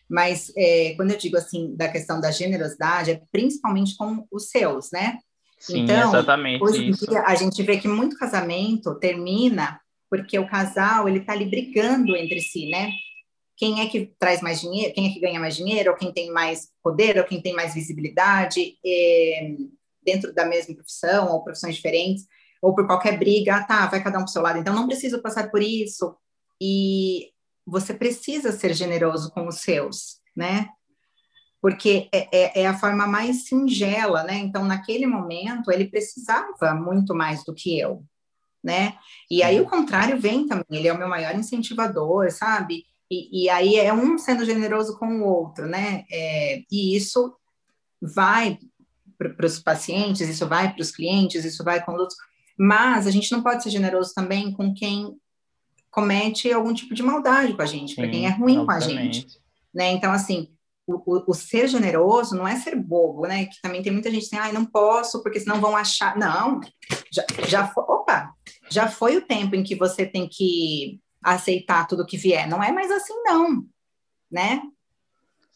Mas é, quando eu digo assim da questão da generosidade, é principalmente com os seus, né? Sim, então, exatamente hoje em dia a gente vê que muito casamento termina porque o casal ele está ali brigando entre si, né? Quem é que traz mais dinheiro, quem é que ganha mais dinheiro, ou quem tem mais poder, ou quem tem mais visibilidade é, dentro da mesma profissão ou profissões diferentes, ou por qualquer briga, ah, tá, vai cada um para o seu lado. Então não preciso passar por isso e você precisa ser generoso com os seus, né? Porque é, é, é, a forma mais singela, né? Então, naquele momento, ele precisava muito mais do que eu, né? E aí o contrário vem também, ele é o meu maior incentivador, sabe? E, e aí é um sendo generoso com o outro, né? É, e isso vai para os pacientes, isso vai para os clientes, isso vai com outros, mas a gente não pode ser generoso também com quem comete algum tipo de maldade com a gente, para quem é ruim com a gente, né? Então, assim, o, o, ser generoso não é ser bobo, né? Que também tem muita gente que tem, ai, não posso, porque senão vão achar. Não, já, já foi, opa, já foi o tempo em que você tem que aceitar tudo que vier. Não é mais assim, não, né?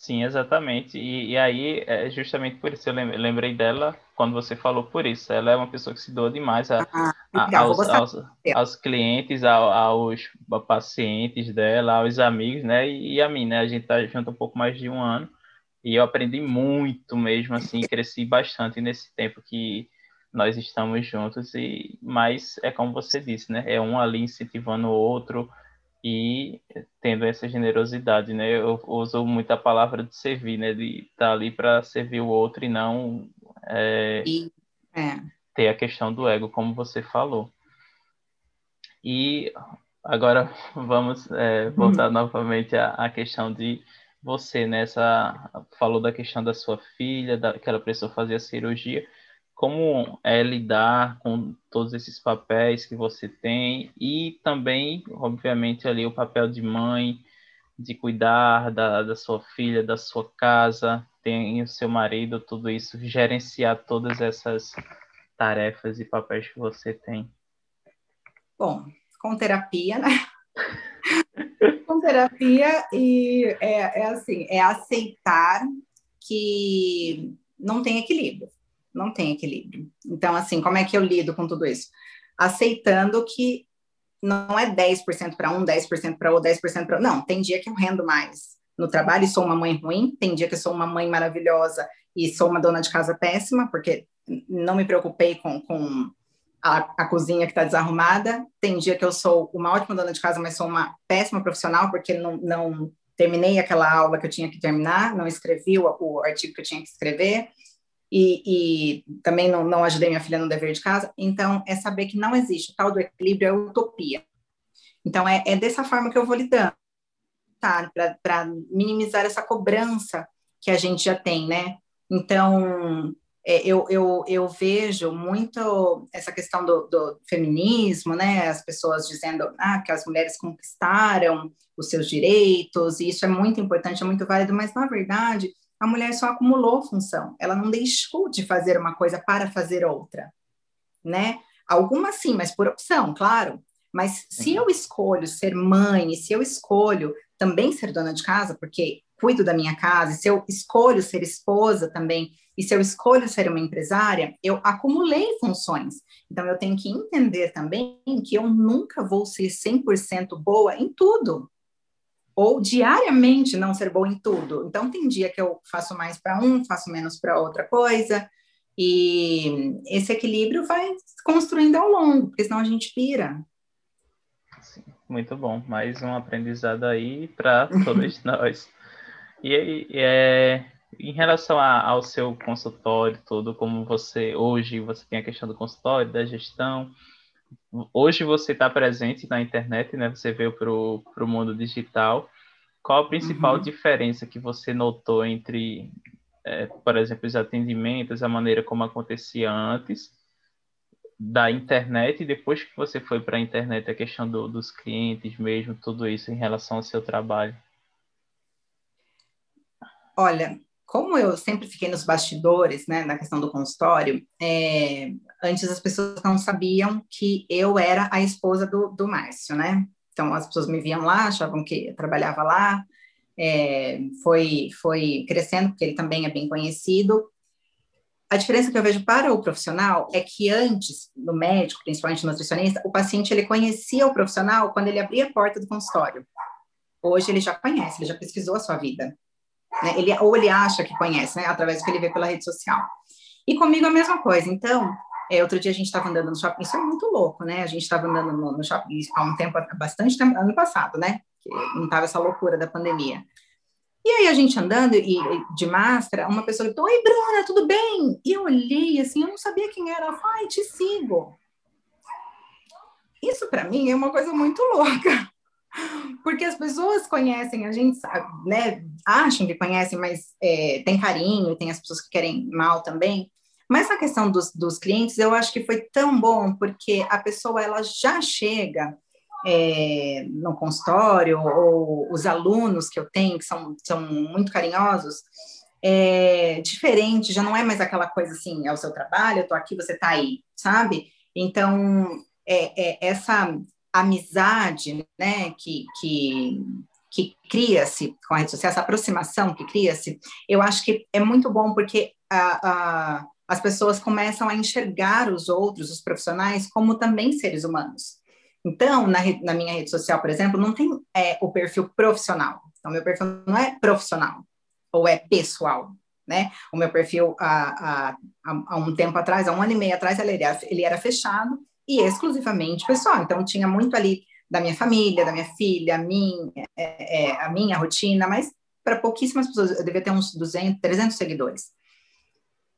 Sim, exatamente. E, e aí, é justamente por isso eu lembrei dela quando você falou por isso. Ela é uma pessoa que se doa demais a, ah, a, aos, aos, aos, clientes, aos, aos, pacientes dela, aos amigos, né? E, e, a mim, né? A gente tá junto um pouco mais de um ano e eu aprendi muito mesmo, assim, cresci bastante nesse tempo que nós estamos juntos. E mas é como você disse, né? É um ali incentivando o outro e tendo essa generosidade, né? Eu uso muito a palavra de servir, né? De estar tá ali para servir o outro e não é, e, é. ter a questão do ego, como você falou. E agora vamos é, voltar hum. novamente à, à, questão de você, né? Essa, falou da questão da sua filha, da, que ela precisou fazer a cirurgia como é lidar com todos esses papéis que você tem e também, obviamente, ali o papel de mãe, de cuidar da, da sua filha, da sua casa, tem o seu marido, tudo isso, gerenciar todas essas tarefas e papéis que você tem. Bom, com terapia, né? com terapia e é, é assim, é aceitar que não tem equilíbrio não tem equilíbrio. Então, assim, como é que eu lido com tudo isso? Aceitando que não é 10% para um, 10% para outro, 10% para Não, tem dia que eu rendo mais no trabalho e sou uma mãe ruim, tem dia que eu sou uma mãe maravilhosa e sou uma dona de casa péssima, porque não me preocupei com, com a, a cozinha que está desarrumada. Tem dia que eu sou uma ótima dona de casa, mas sou uma péssima profissional, porque não, não terminei aquela aula que eu tinha que terminar, não escrevi o, o artigo que eu tinha que escrever e, e também não, não, ajudei minha filha no dever de casa. Então, é saber que não existe o tal do equilíbrio, é utopia. Então, é, é dessa forma que eu vou lidando, tá? Para minimizar essa cobrança que a gente já tem, né? Então, é, eu, eu, eu vejo muito essa questão do, do, feminismo, né? As pessoas dizendo ah, que as mulheres conquistaram os seus direitos, e isso é muito importante, é muito válido, mas na verdade a mulher só acumulou função, ela não deixou de fazer uma coisa para fazer outra, né? Algumas sim, mas por opção, claro. Mas se uhum. eu escolho ser mãe, e se eu escolho também ser dona de casa, porque cuido da minha casa, e se eu escolho ser esposa também, e se eu escolho ser uma empresária, eu acumulei funções. Então, eu tenho que entender também que eu nunca vou ser 100% boa em tudo ou diariamente não ser boa em tudo. Então, tem dia que eu faço mais para um, faço menos para outra coisa, e esse equilíbrio vai construindo ao longo, porque senão a gente pira. Sim, muito bom. Mais um aprendizado aí para todos nós. E, e é, em relação a, ao seu consultório, tudo, como você hoje você tem a questão do consultório, da gestão, hoje você está presente na internet, né? Você veio para o mundo digital. Qual a principal uhum. diferença que você notou entre, é, por exemplo, os atendimentos, a maneira como acontecia antes da internet e depois que você foi para a internet, a questão do, dos clientes mesmo, tudo isso em relação ao seu trabalho? Olha, como eu sempre fiquei nos bastidores, né, na questão do consultório, é, antes as pessoas não sabiam que eu era a esposa do, do Márcio, né? Então as pessoas me viam lá, achavam que eu trabalhava lá, é, foi, foi crescendo, porque ele também é bem conhecido. A diferença que eu vejo para o profissional é que antes, no médico, principalmente no nutricionista, o paciente ele conhecia o profissional quando ele abria a porta do consultório. Hoje ele já conhece, ele já pesquisou a sua vida. Né? Ele, ou ele acha que conhece, né? através do que ele vê pela rede social. E comigo a mesma coisa. Então, é, outro dia a gente estava andando no shopping, isso é muito louco, né? A gente estava andando no, no, shopping há um tempo, bastante tempo, ano passado, né? Que não estava essa loucura da pandemia. E aí a gente andando e, de máscara, uma pessoa gritou, Oi, Bruna, tudo bem? E eu olhei assim, eu não sabia quem era. Ela falou, ai, te sigo. Isso para mim é uma coisa muito louca. Porque as pessoas conhecem, a gente sabe, né? Acham que conhecem, mas é, tem carinho, tem as pessoas que querem mal também. Mas a questão dos, dos clientes, eu acho que foi tão bom, porque a pessoa ela já chega é, no consultório, ou os alunos que eu tenho, que são, são muito carinhosos, é diferente, já não é mais aquela coisa assim, é o seu trabalho, eu tô aqui, você tá aí, sabe? Então, é, é essa amizade, né, que, que, que cria-se com a rede social, essa aproximação que cria-se, eu acho que é muito bom, porque a, a, as pessoas começam a enxergar os outros, os profissionais, como também seres humanos. Então, na, na minha rede social, por exemplo, não tem é, o perfil profissional. Então, meu perfil não é profissional ou é pessoal, né? O meu perfil, há, há, há um tempo atrás, há um ano e meio atrás, ele era, ele era fechado e exclusivamente pessoal. Então, tinha muito ali da minha família, da minha filha, a minha, é, é, a minha rotina, mas para pouquíssimas pessoas, eu devia ter uns 200, 300 seguidores.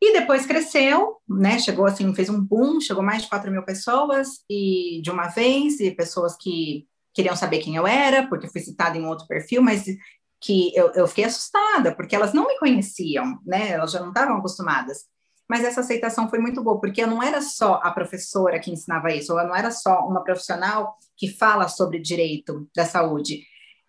E depois cresceu, né? Chegou assim, fez um boom, chegou mais de 4 mil pessoas e de uma vez, e pessoas que queriam saber quem eu era, porque fui citada em outro perfil, mas que eu, eu fiquei assustada, porque elas não me conheciam, né? Elas já não estavam acostumadas. Mas essa aceitação foi muito boa, porque eu não era só a professora que ensinava isso, eu não era só uma profissional que fala sobre direito da saúde.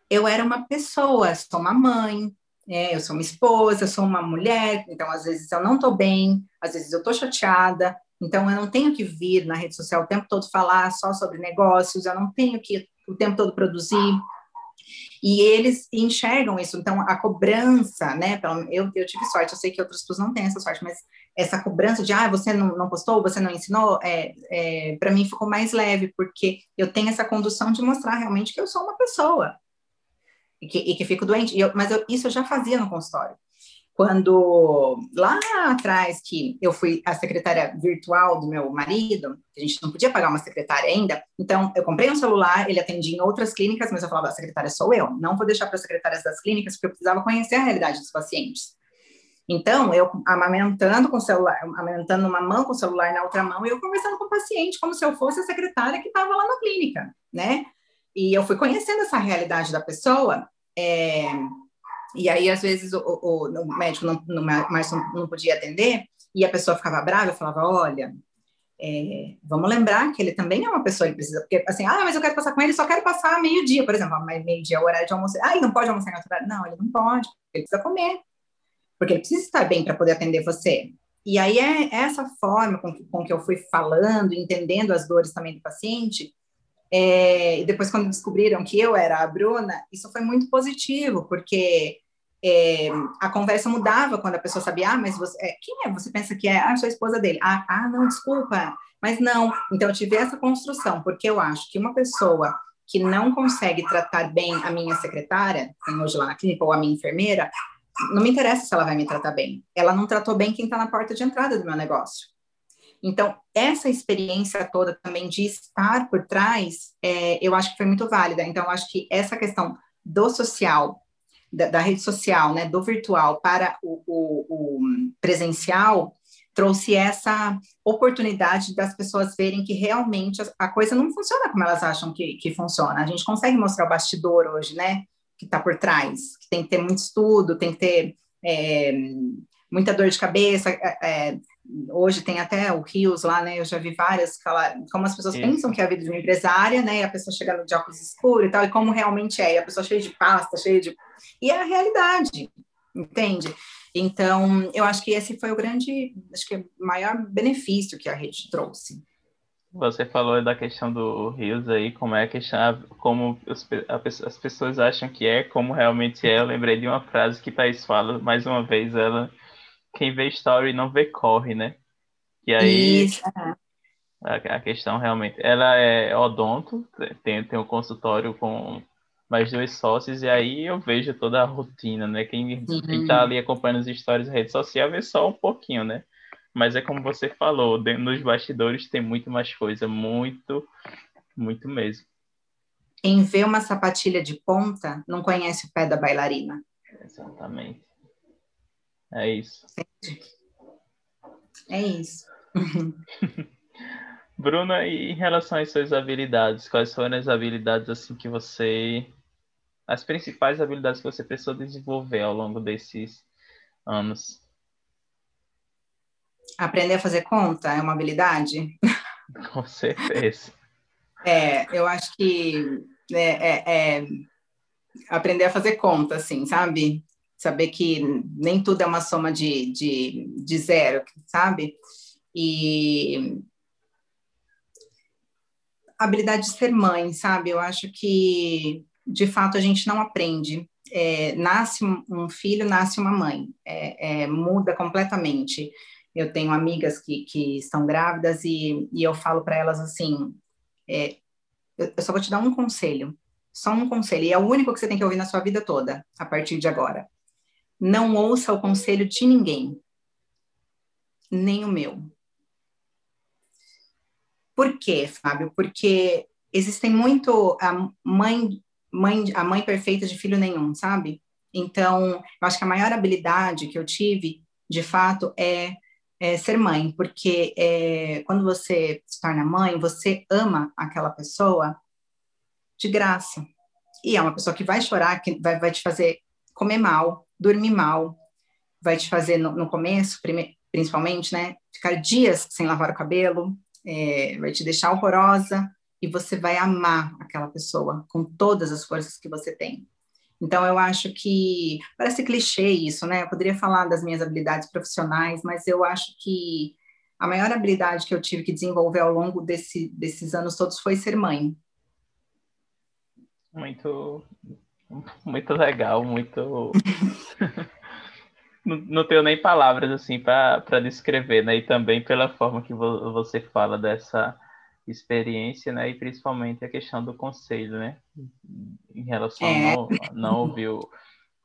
Eu era uma pessoa, sou uma mãe, é, eu sou uma esposa, eu sou uma mulher, então às vezes eu não estou bem, às vezes eu estou chateada, então eu não tenho que vir na rede social o tempo todo falar só sobre negócios, eu não tenho que o tempo todo produzir. E eles enxergam isso, então a cobrança, né? Eu, eu tive sorte, eu sei que outras pessoas não têm essa sorte, mas essa cobrança de, ah, você não, não postou, você não ensinou, é, é para mim ficou mais leve, porque eu tenho essa condução de mostrar realmente que eu sou uma pessoa, e que, e que fico doente. Eu, mas eu, isso eu já fazia no consultório. Quando lá atrás que eu fui a secretária virtual do meu marido, a gente não podia pagar uma secretária ainda, então eu comprei um celular, ele atendia em outras clínicas, mas eu falava, a secretária sou eu, não vou deixar para as secretárias das clínicas, porque eu precisava conhecer a realidade dos pacientes. Então, eu amamentando com o celular, amamentando uma mão com o celular na outra mão, e eu conversando com o paciente, como se eu fosse a secretária que estava lá na clínica, né? E eu fui conhecendo essa realidade da pessoa, é, e aí, às vezes, o, o, o médico não, não, mais não, podia atender, e a pessoa ficava brava, eu falava, olha, é, vamos lembrar que ele também é uma pessoa que precisa, porque assim, ah, mas eu quero passar com ele, só quero passar meio-dia, por exemplo, meio-dia é o horário de almoço. Ah, ele não pode almoçar em outro horário? Não, ele não pode, ele precisa comer, porque ele precisa estar bem para poder atender você. E aí é essa forma com que, com que eu fui falando, entendendo as dores também do paciente, é, e depois, quando descobriram que eu era a Bruna, isso foi muito positivo, porque é, a conversa mudava quando a pessoa sabia, ah, mas você, é, quem é? Você pensa que é? Ah, sou a esposa dele. Ah, ah, não, desculpa. Mas não. Então, eu tive essa construção, porque eu acho que uma pessoa que não consegue tratar bem a minha secretária, hoje lá na clínica, ou a minha enfermeira, não me interessa se ela vai me tratar bem. Ela não tratou bem quem está na porta de entrada do meu negócio. Então, essa experiência toda também de estar por trás, é, eu acho que foi muito válida. Então, acho que essa questão do social, da, da rede social, né, do virtual para o, o, o, presencial, trouxe essa oportunidade das pessoas verem que realmente a, a coisa não funciona como elas acham que, que funciona. A gente consegue mostrar o bastidor hoje, né, que está por trás, que tem que ter muito estudo, tem que ter é, muita dor de cabeça, é, é hoje tem até o Rios lá, né? Eu já vi várias, como as pessoas pensam que é a vida de uma empresária, né? E a pessoa chega de óculos escuros e tal, e como realmente é, e a pessoa cheia de pasta, cheia de. E é a realidade, entende? Então, eu acho que esse foi o grande, acho que o maior benefício que a rede trouxe. Você falou da questão do Rios aí, como é a questão, como as pessoas acham que é, como realmente é. Eu lembrei de uma frase que Thaís fala, mais uma vez, ela, quem vê story não vê corre, né? E aí, Isso. a, a questão realmente, ela é odonto, tem, tem um consultório com mais dois sócios, e aí eu vejo toda a rotina, né? Quem, uhum. quem tá ali acompanhando as histórias da rede social vê só um pouquinho, né? Mas é como você falou, nos bastidores tem muito mais coisa, muito, muito mesmo. Quem vê uma sapatilha de ponta não conhece o pé da bailarina. Exatamente. É isso. É isso. Bruna, e em relação às suas habilidades, quais foram as habilidades assim que você as principais habilidades que você precisou desenvolver ao longo desses anos? Aprender a fazer conta é uma habilidade? Com certeza. é, eu acho que é, é, é, aprender a fazer conta, assim, sabe? Saber que nem tudo é uma soma de, de, de zero, sabe? E a habilidade de ser mãe, sabe? Eu acho que, de fato, a gente não aprende. É, nasce um filho, nasce uma mãe. É, é, muda completamente. Eu tenho amigas que, que estão grávidas e, e eu falo para elas assim: é, eu, eu só vou te dar um conselho, só um conselho, e é o único que você tem que ouvir na sua vida toda, a partir de agora. Não ouça o conselho de ninguém, nem o meu. Por quê, Fábio? Porque existem muito a mãe, mãe, a mãe perfeita de filho nenhum, sabe? Então, eu acho que a maior habilidade que eu tive, de fato, é é, ser mãe, porque é, quando você se torna mãe, você ama aquela pessoa de graça. E é uma pessoa que vai chorar, que vai, vai te fazer comer mal, dormir mal, vai te fazer no, no começo, principalmente, né? Ficar dias sem lavar o cabelo, é, vai te deixar horrorosa e você vai amar aquela pessoa com todas as forças que você tem. Então, eu acho que parece clichê isso, né? Eu poderia falar das minhas habilidades profissionais, mas eu acho que a maior habilidade que eu tive que desenvolver ao longo desse, desses anos todos foi ser mãe. Muito, muito legal, muito. não, não tenho nem palavras assim para descrever, né? E também pela forma que vo você fala dessa experiência, né? E principalmente a questão do conselho, né? Em relação é. a não, não ouvir o,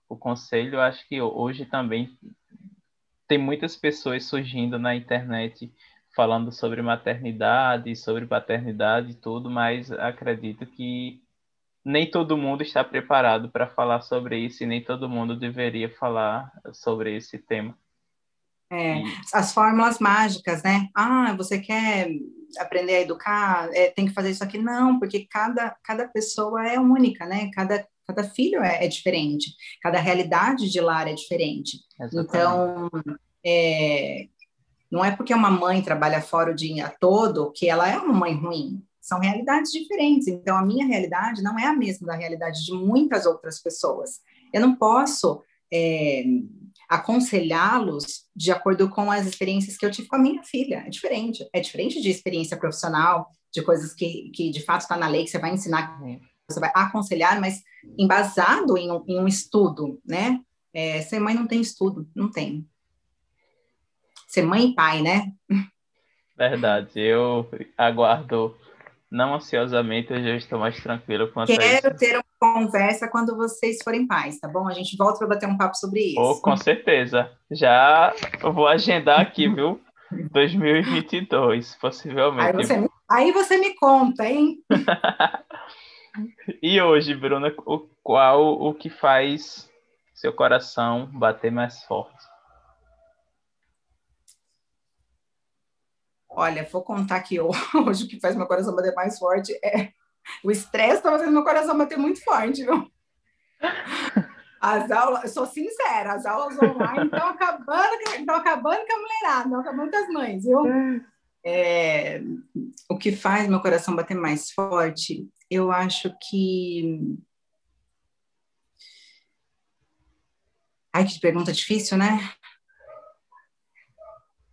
o conselho, acho que hoje também tem muitas pessoas surgindo na internet falando sobre maternidade, sobre paternidade e tudo, mas acredito que nem todo mundo está preparado para falar sobre isso e nem todo mundo deveria falar sobre esse tema. É, as fórmulas mágicas, né? Ah, você quer aprender a educar, é, tem que fazer isso aqui. Não, porque cada, cada pessoa é única, né? Cada, cada filho é, é diferente, cada realidade de lar é diferente. Exatamente. Então, é, não é porque uma mãe trabalha fora o dia todo que ela é uma mãe ruim. São realidades diferentes. Então, a minha realidade não é a mesma da realidade de muitas outras pessoas. Eu não posso é, aconselhá-los de acordo com as experiências que eu tive com a minha filha. É diferente. É diferente de experiência profissional, de coisas que, que de fato está na lei, que você vai ensinar, você vai aconselhar, mas embasado em um, em um estudo, né? É, ser mãe não tem estudo, não tem. Ser mãe e pai, né? Verdade. Eu aguardo não ansiosamente, eu já estou mais tranquilo quanto Quero isso. ter uma conversa quando vocês forem pais, tá bom? A gente volta para bater um papo sobre isso. Oh, com certeza. Já vou agendar aqui, viu? 2022, possivelmente. Aí você me, aí você me conta, hein? e hoje, Bruna, o, qual o que faz seu coração bater mais forte? Olha, vou contar que hoje o que faz meu coração bater mais forte é o estresse está fazendo meu coração bater muito forte, viu? As aulas, eu sou sincera, as aulas online estão acabando, estão acabando com a mulherada, estão acabando com as mães, viu? É, o que faz meu coração bater mais forte, eu acho que. Ai, que pergunta difícil, né?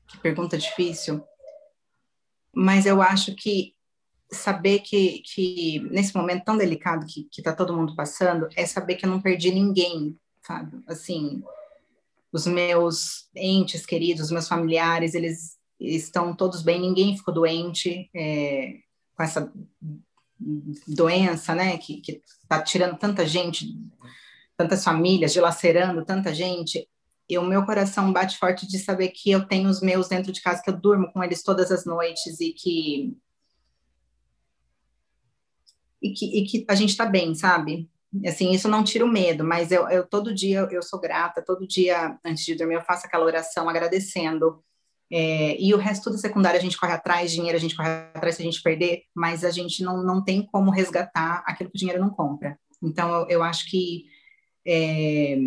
Que pergunta difícil. Mas eu acho que saber que, que nesse momento tão delicado que está todo mundo passando, é saber que eu não perdi ninguém, sabe? Assim, os meus entes queridos, os meus familiares, eles estão todos bem, ninguém ficou doente é, com essa doença, né, que está tirando tanta gente, tantas famílias, dilacerando tanta gente, e o meu coração bate forte de saber que eu tenho os meus dentro de casa, que eu durmo com eles todas as noites e que e que, e que a gente está bem, sabe? Assim, isso não tira o medo, mas eu, eu todo dia eu sou grata, todo dia antes de dormir eu faço aquela oração agradecendo. É, e o resto tudo secundário a gente corre atrás, dinheiro a gente corre atrás se a gente perder, mas a gente não, não tem como resgatar aquilo que o dinheiro não compra. Então eu, eu acho que é,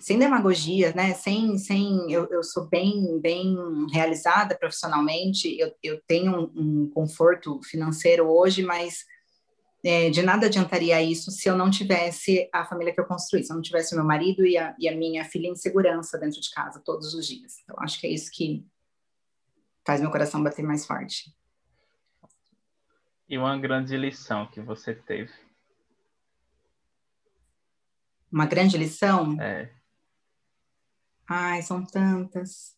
sem demagogia, né? Sem, sem eu, eu sou bem, bem realizada profissionalmente. Eu, eu tenho um, um conforto financeiro hoje, mas é, de nada adiantaria isso se eu não tivesse a família que eu construí, se eu não tivesse o meu marido e a, e a minha filha em segurança dentro de casa todos os dias. Então, acho que é isso que faz meu coração bater mais forte. E uma grande lição que você teve? Uma grande lição? É. Ai, são tantas.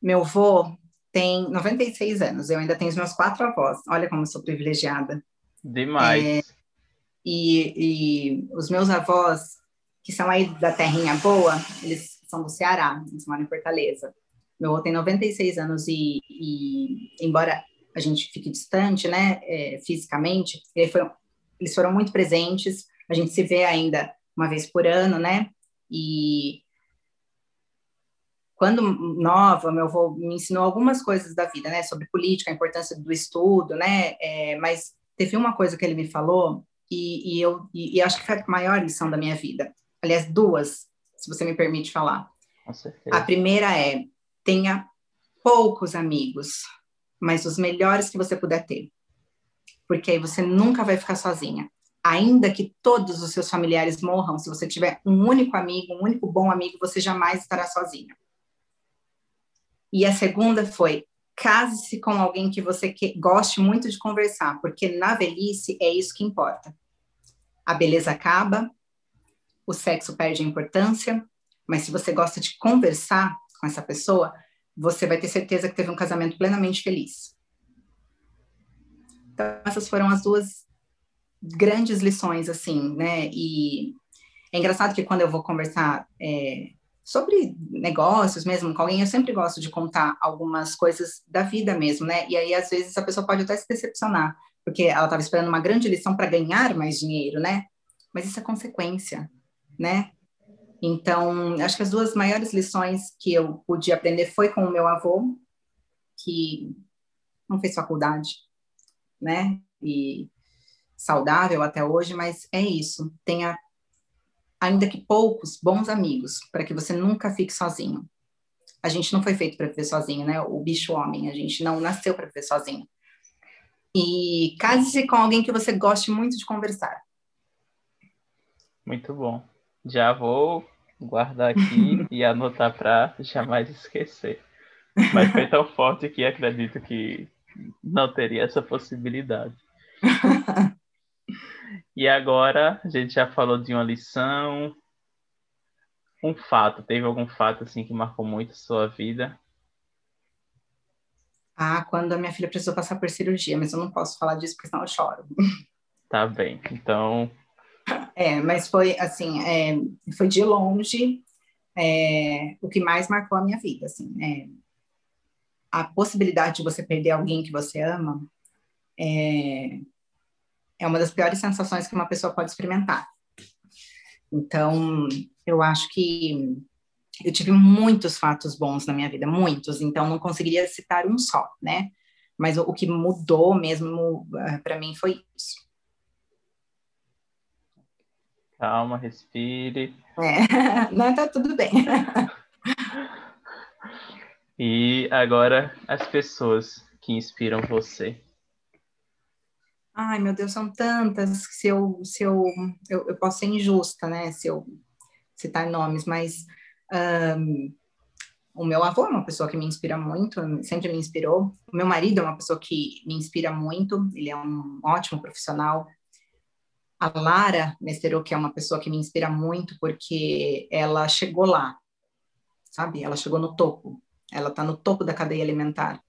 Meu avô, tem 96 anos, eu ainda tenho os meus quatro avós. Olha como eu sou privilegiada. Demais. É, e, e, os meus avós, que são aí da terrinha boa, eles são do Ceará, eles moram em Fortaleza. Meu avô tem 96 anos e, e embora a gente fique distante, né, é, fisicamente, foi, eles foram muito presentes. A gente se vê ainda uma vez por ano, né? E quando nova, meu avô me ensinou algumas coisas da vida, né, sobre política, a importância do estudo, né, é, mas teve uma coisa que ele me falou e, e eu e, e, acho que foi a maior lição da minha vida. Aliás, duas, se você me permite falar. A primeira é tenha poucos amigos, mas os melhores que você puder ter, porque aí você nunca vai ficar sozinha. Ainda que todos os seus familiares morram, se você tiver um único amigo, um único bom amigo, você jamais estará sozinha. E a segunda foi: case-se com alguém que você que, goste muito de conversar, porque na velhice é isso que importa. A beleza acaba, o sexo perde a importância, mas se você gosta de conversar com essa pessoa, você vai ter certeza que teve um casamento plenamente feliz. Então, essas foram as duas grandes lições, assim, né? E é engraçado que quando eu vou conversar é, sobre negócios mesmo com alguém, eu sempre gosto de contar algumas coisas da vida mesmo, né? E aí, às vezes, a pessoa pode até se decepcionar, porque ela estava esperando uma grande lição para ganhar mais dinheiro, né? Mas isso é consequência, né? Então, acho que as duas maiores lições que eu pude aprender foi com o meu avô, que não fez faculdade, né? E saudável até hoje, mas é isso. Tenha ainda que poucos, bons amigos, para que você nunca fique sozinho. A gente não foi feito para viver sozinho, né? O bicho homem, a gente não nasceu para viver sozinho. E case-se com alguém que você goste muito de conversar. Muito bom. Já vou guardar aqui e anotar para jamais esquecer. Mas foi tão forte que acredito que não teria essa possibilidade. E agora a gente já falou de uma lição, um fato. Teve algum fato assim que marcou muito a sua vida? Ah, quando a minha filha precisou passar por cirurgia, mas eu não posso falar disso porque senão eu choro. Tá bem, então. É, mas foi assim, é, foi de longe é, o que mais marcou a minha vida, assim, é, a possibilidade de você perder alguém que você ama é, é uma das piores sensações que uma pessoa pode experimentar. Então, eu acho que eu tive muitos fatos bons na minha vida, muitos, então não conseguiria citar um só, né? Mas o, o que mudou mesmo uh, para mim foi isso. Calma, respire. É, não, tá tudo bem. e agora as pessoas que inspiram você. Ai, meu Deus, são tantas que se eu, se eu, eu, eu posso ser injusta, né, se eu citar nomes, mas um, o meu avô é uma pessoa que me inspira muito, sempre me inspirou. O meu marido é uma pessoa que me inspira muito, ele é um ótimo profissional. A Lara Nestero, que é uma pessoa que me inspira muito, porque ela chegou lá, sabe? Ela chegou no topo, ela está no topo da cadeia alimentar.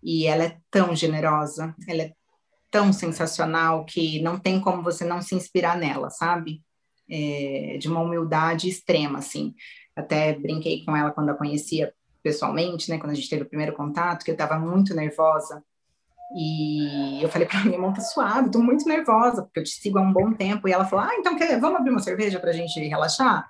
E ela é tão generosa, ela é tão sensacional que não tem como você não se inspirar nela, sabe? É, de uma humildade extrema, assim. Até brinquei com ela quando a conhecia pessoalmente, né? Quando a gente teve o primeiro contato, que eu estava muito nervosa. E eu falei para minha irmã, tá suave, tô muito nervosa, porque eu te sigo há um bom tempo. E ela falou, ah, então quer, vamos abrir uma cerveja para a gente relaxar?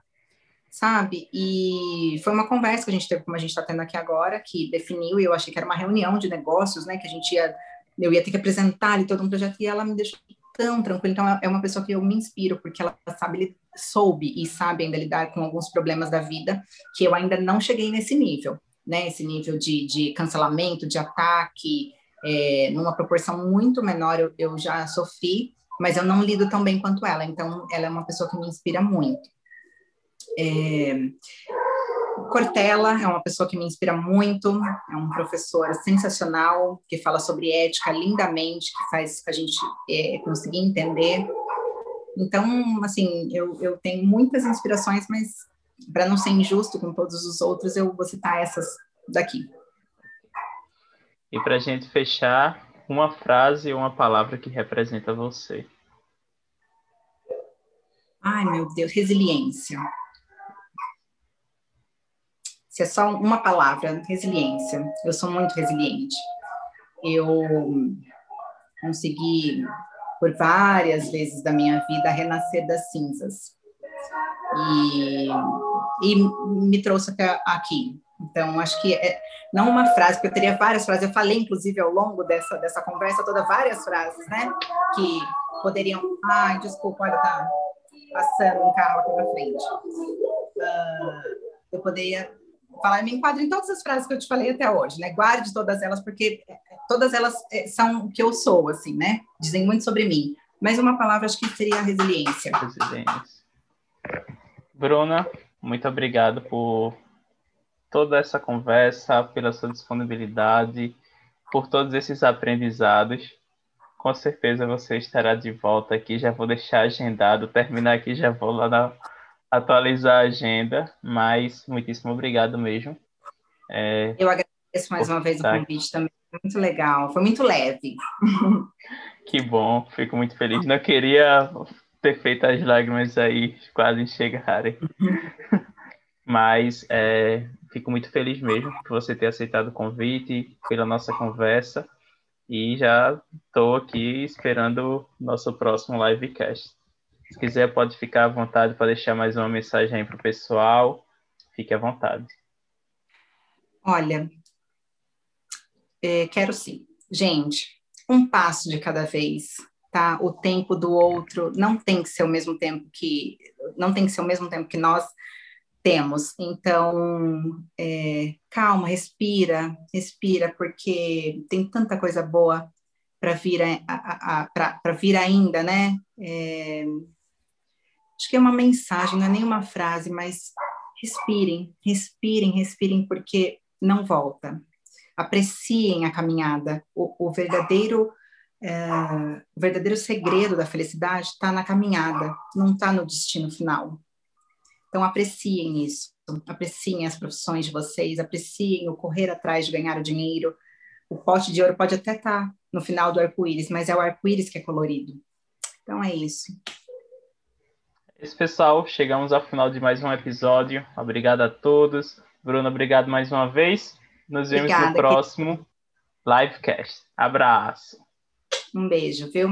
Sabe? E foi uma conversa que a gente teve, como a gente está tendo aqui agora, que definiu, e eu achei que era uma reunião de negócios, né? Que a gente ia, eu ia ter que apresentar todo um projeto, e ela me deixou tão tranquila. Então, é uma pessoa que eu me inspiro, porque ela sabe, soube e sabe ainda lidar com alguns problemas da vida, que eu ainda não cheguei nesse nível, né? Esse nível de, de cancelamento, de ataque, é, numa proporção muito menor eu, eu já sofri, mas eu não lido tão bem quanto ela. Então, ela é uma pessoa que me inspira muito. É, Cortella é uma pessoa que me inspira muito, é um professor sensacional, que fala sobre ética lindamente, que faz a gente é, conseguir entender. Então, assim, eu, eu tenho muitas inspirações, mas para não ser injusto com todos os outros, eu vou citar essas daqui. E para a gente fechar, uma frase ou uma palavra que representa você. Ai, meu Deus, resiliência. Se é só uma palavra, resiliência. Eu sou muito resiliente. Eu consegui, por várias vezes da minha vida, renascer das cinzas. E, e me trouxe até aqui. Então, acho que é, não uma frase, porque eu teria várias frases. Eu falei, inclusive, ao longo dessa, dessa conversa toda, várias frases, né? Que poderiam. Ai, desculpa, olha, tá passando um carro aqui na frente. Uh, eu poderia falar, me enquadro em todas as frases que eu te falei até hoje, né? Guarde todas elas, porque é, todas elas é, são o que eu sou, assim, né? Dizem muito sobre mim. Mas uma palavra acho que seria resiliência. Resiliência. Bruna, muito obrigado por toda essa conversa, pela sua disponibilidade, por todos esses aprendizados. Com certeza você estará de volta aqui. Já vou deixar agendado, terminar aqui, já vou lá na atualizar a agenda, mas muitíssimo obrigado mesmo. É, Eu agradeço mais uma vez o convite também, foi muito legal, foi muito leve. Que bom, fico muito feliz. Não queria ter feito as lágrimas aí quase chegarem, mas é, fico muito feliz mesmo por você ter aceitado o convite, pela nossa conversa, e já estou aqui esperando o nosso próximo livecast. Se quiser, pode ficar à vontade para deixar mais uma mensagem aí para o pessoal. Fique à vontade. Olha, é, quero sim. Gente, um passo de cada vez, tá? O tempo do outro não tem que ser o mesmo tempo que não tem que ser o mesmo tempo que nós temos. Então, é, calma, respira, respira, porque tem tanta coisa boa para vir, para vir ainda, né? É, acho que é uma mensagem, não é nem uma frase, mas respirem, respirem, respirem, porque não volta. Apreciem a caminhada. O, o verdadeiro é, o verdadeiro segredo da felicidade está na caminhada, não está no destino final. Então apreciem isso, apreciem as profissões de vocês, apreciem o correr atrás de ganhar o dinheiro. O pote de ouro pode até estar tá no final do arco-íris, mas é o arco-íris que é colorido. Então é isso. Esse pessoal, chegamos ao final de mais um episódio. Obrigado a todos. Bruno, obrigado mais uma vez. Nos vemos Obrigada, no próximo que... livecast. Abraço. Um beijo, viu?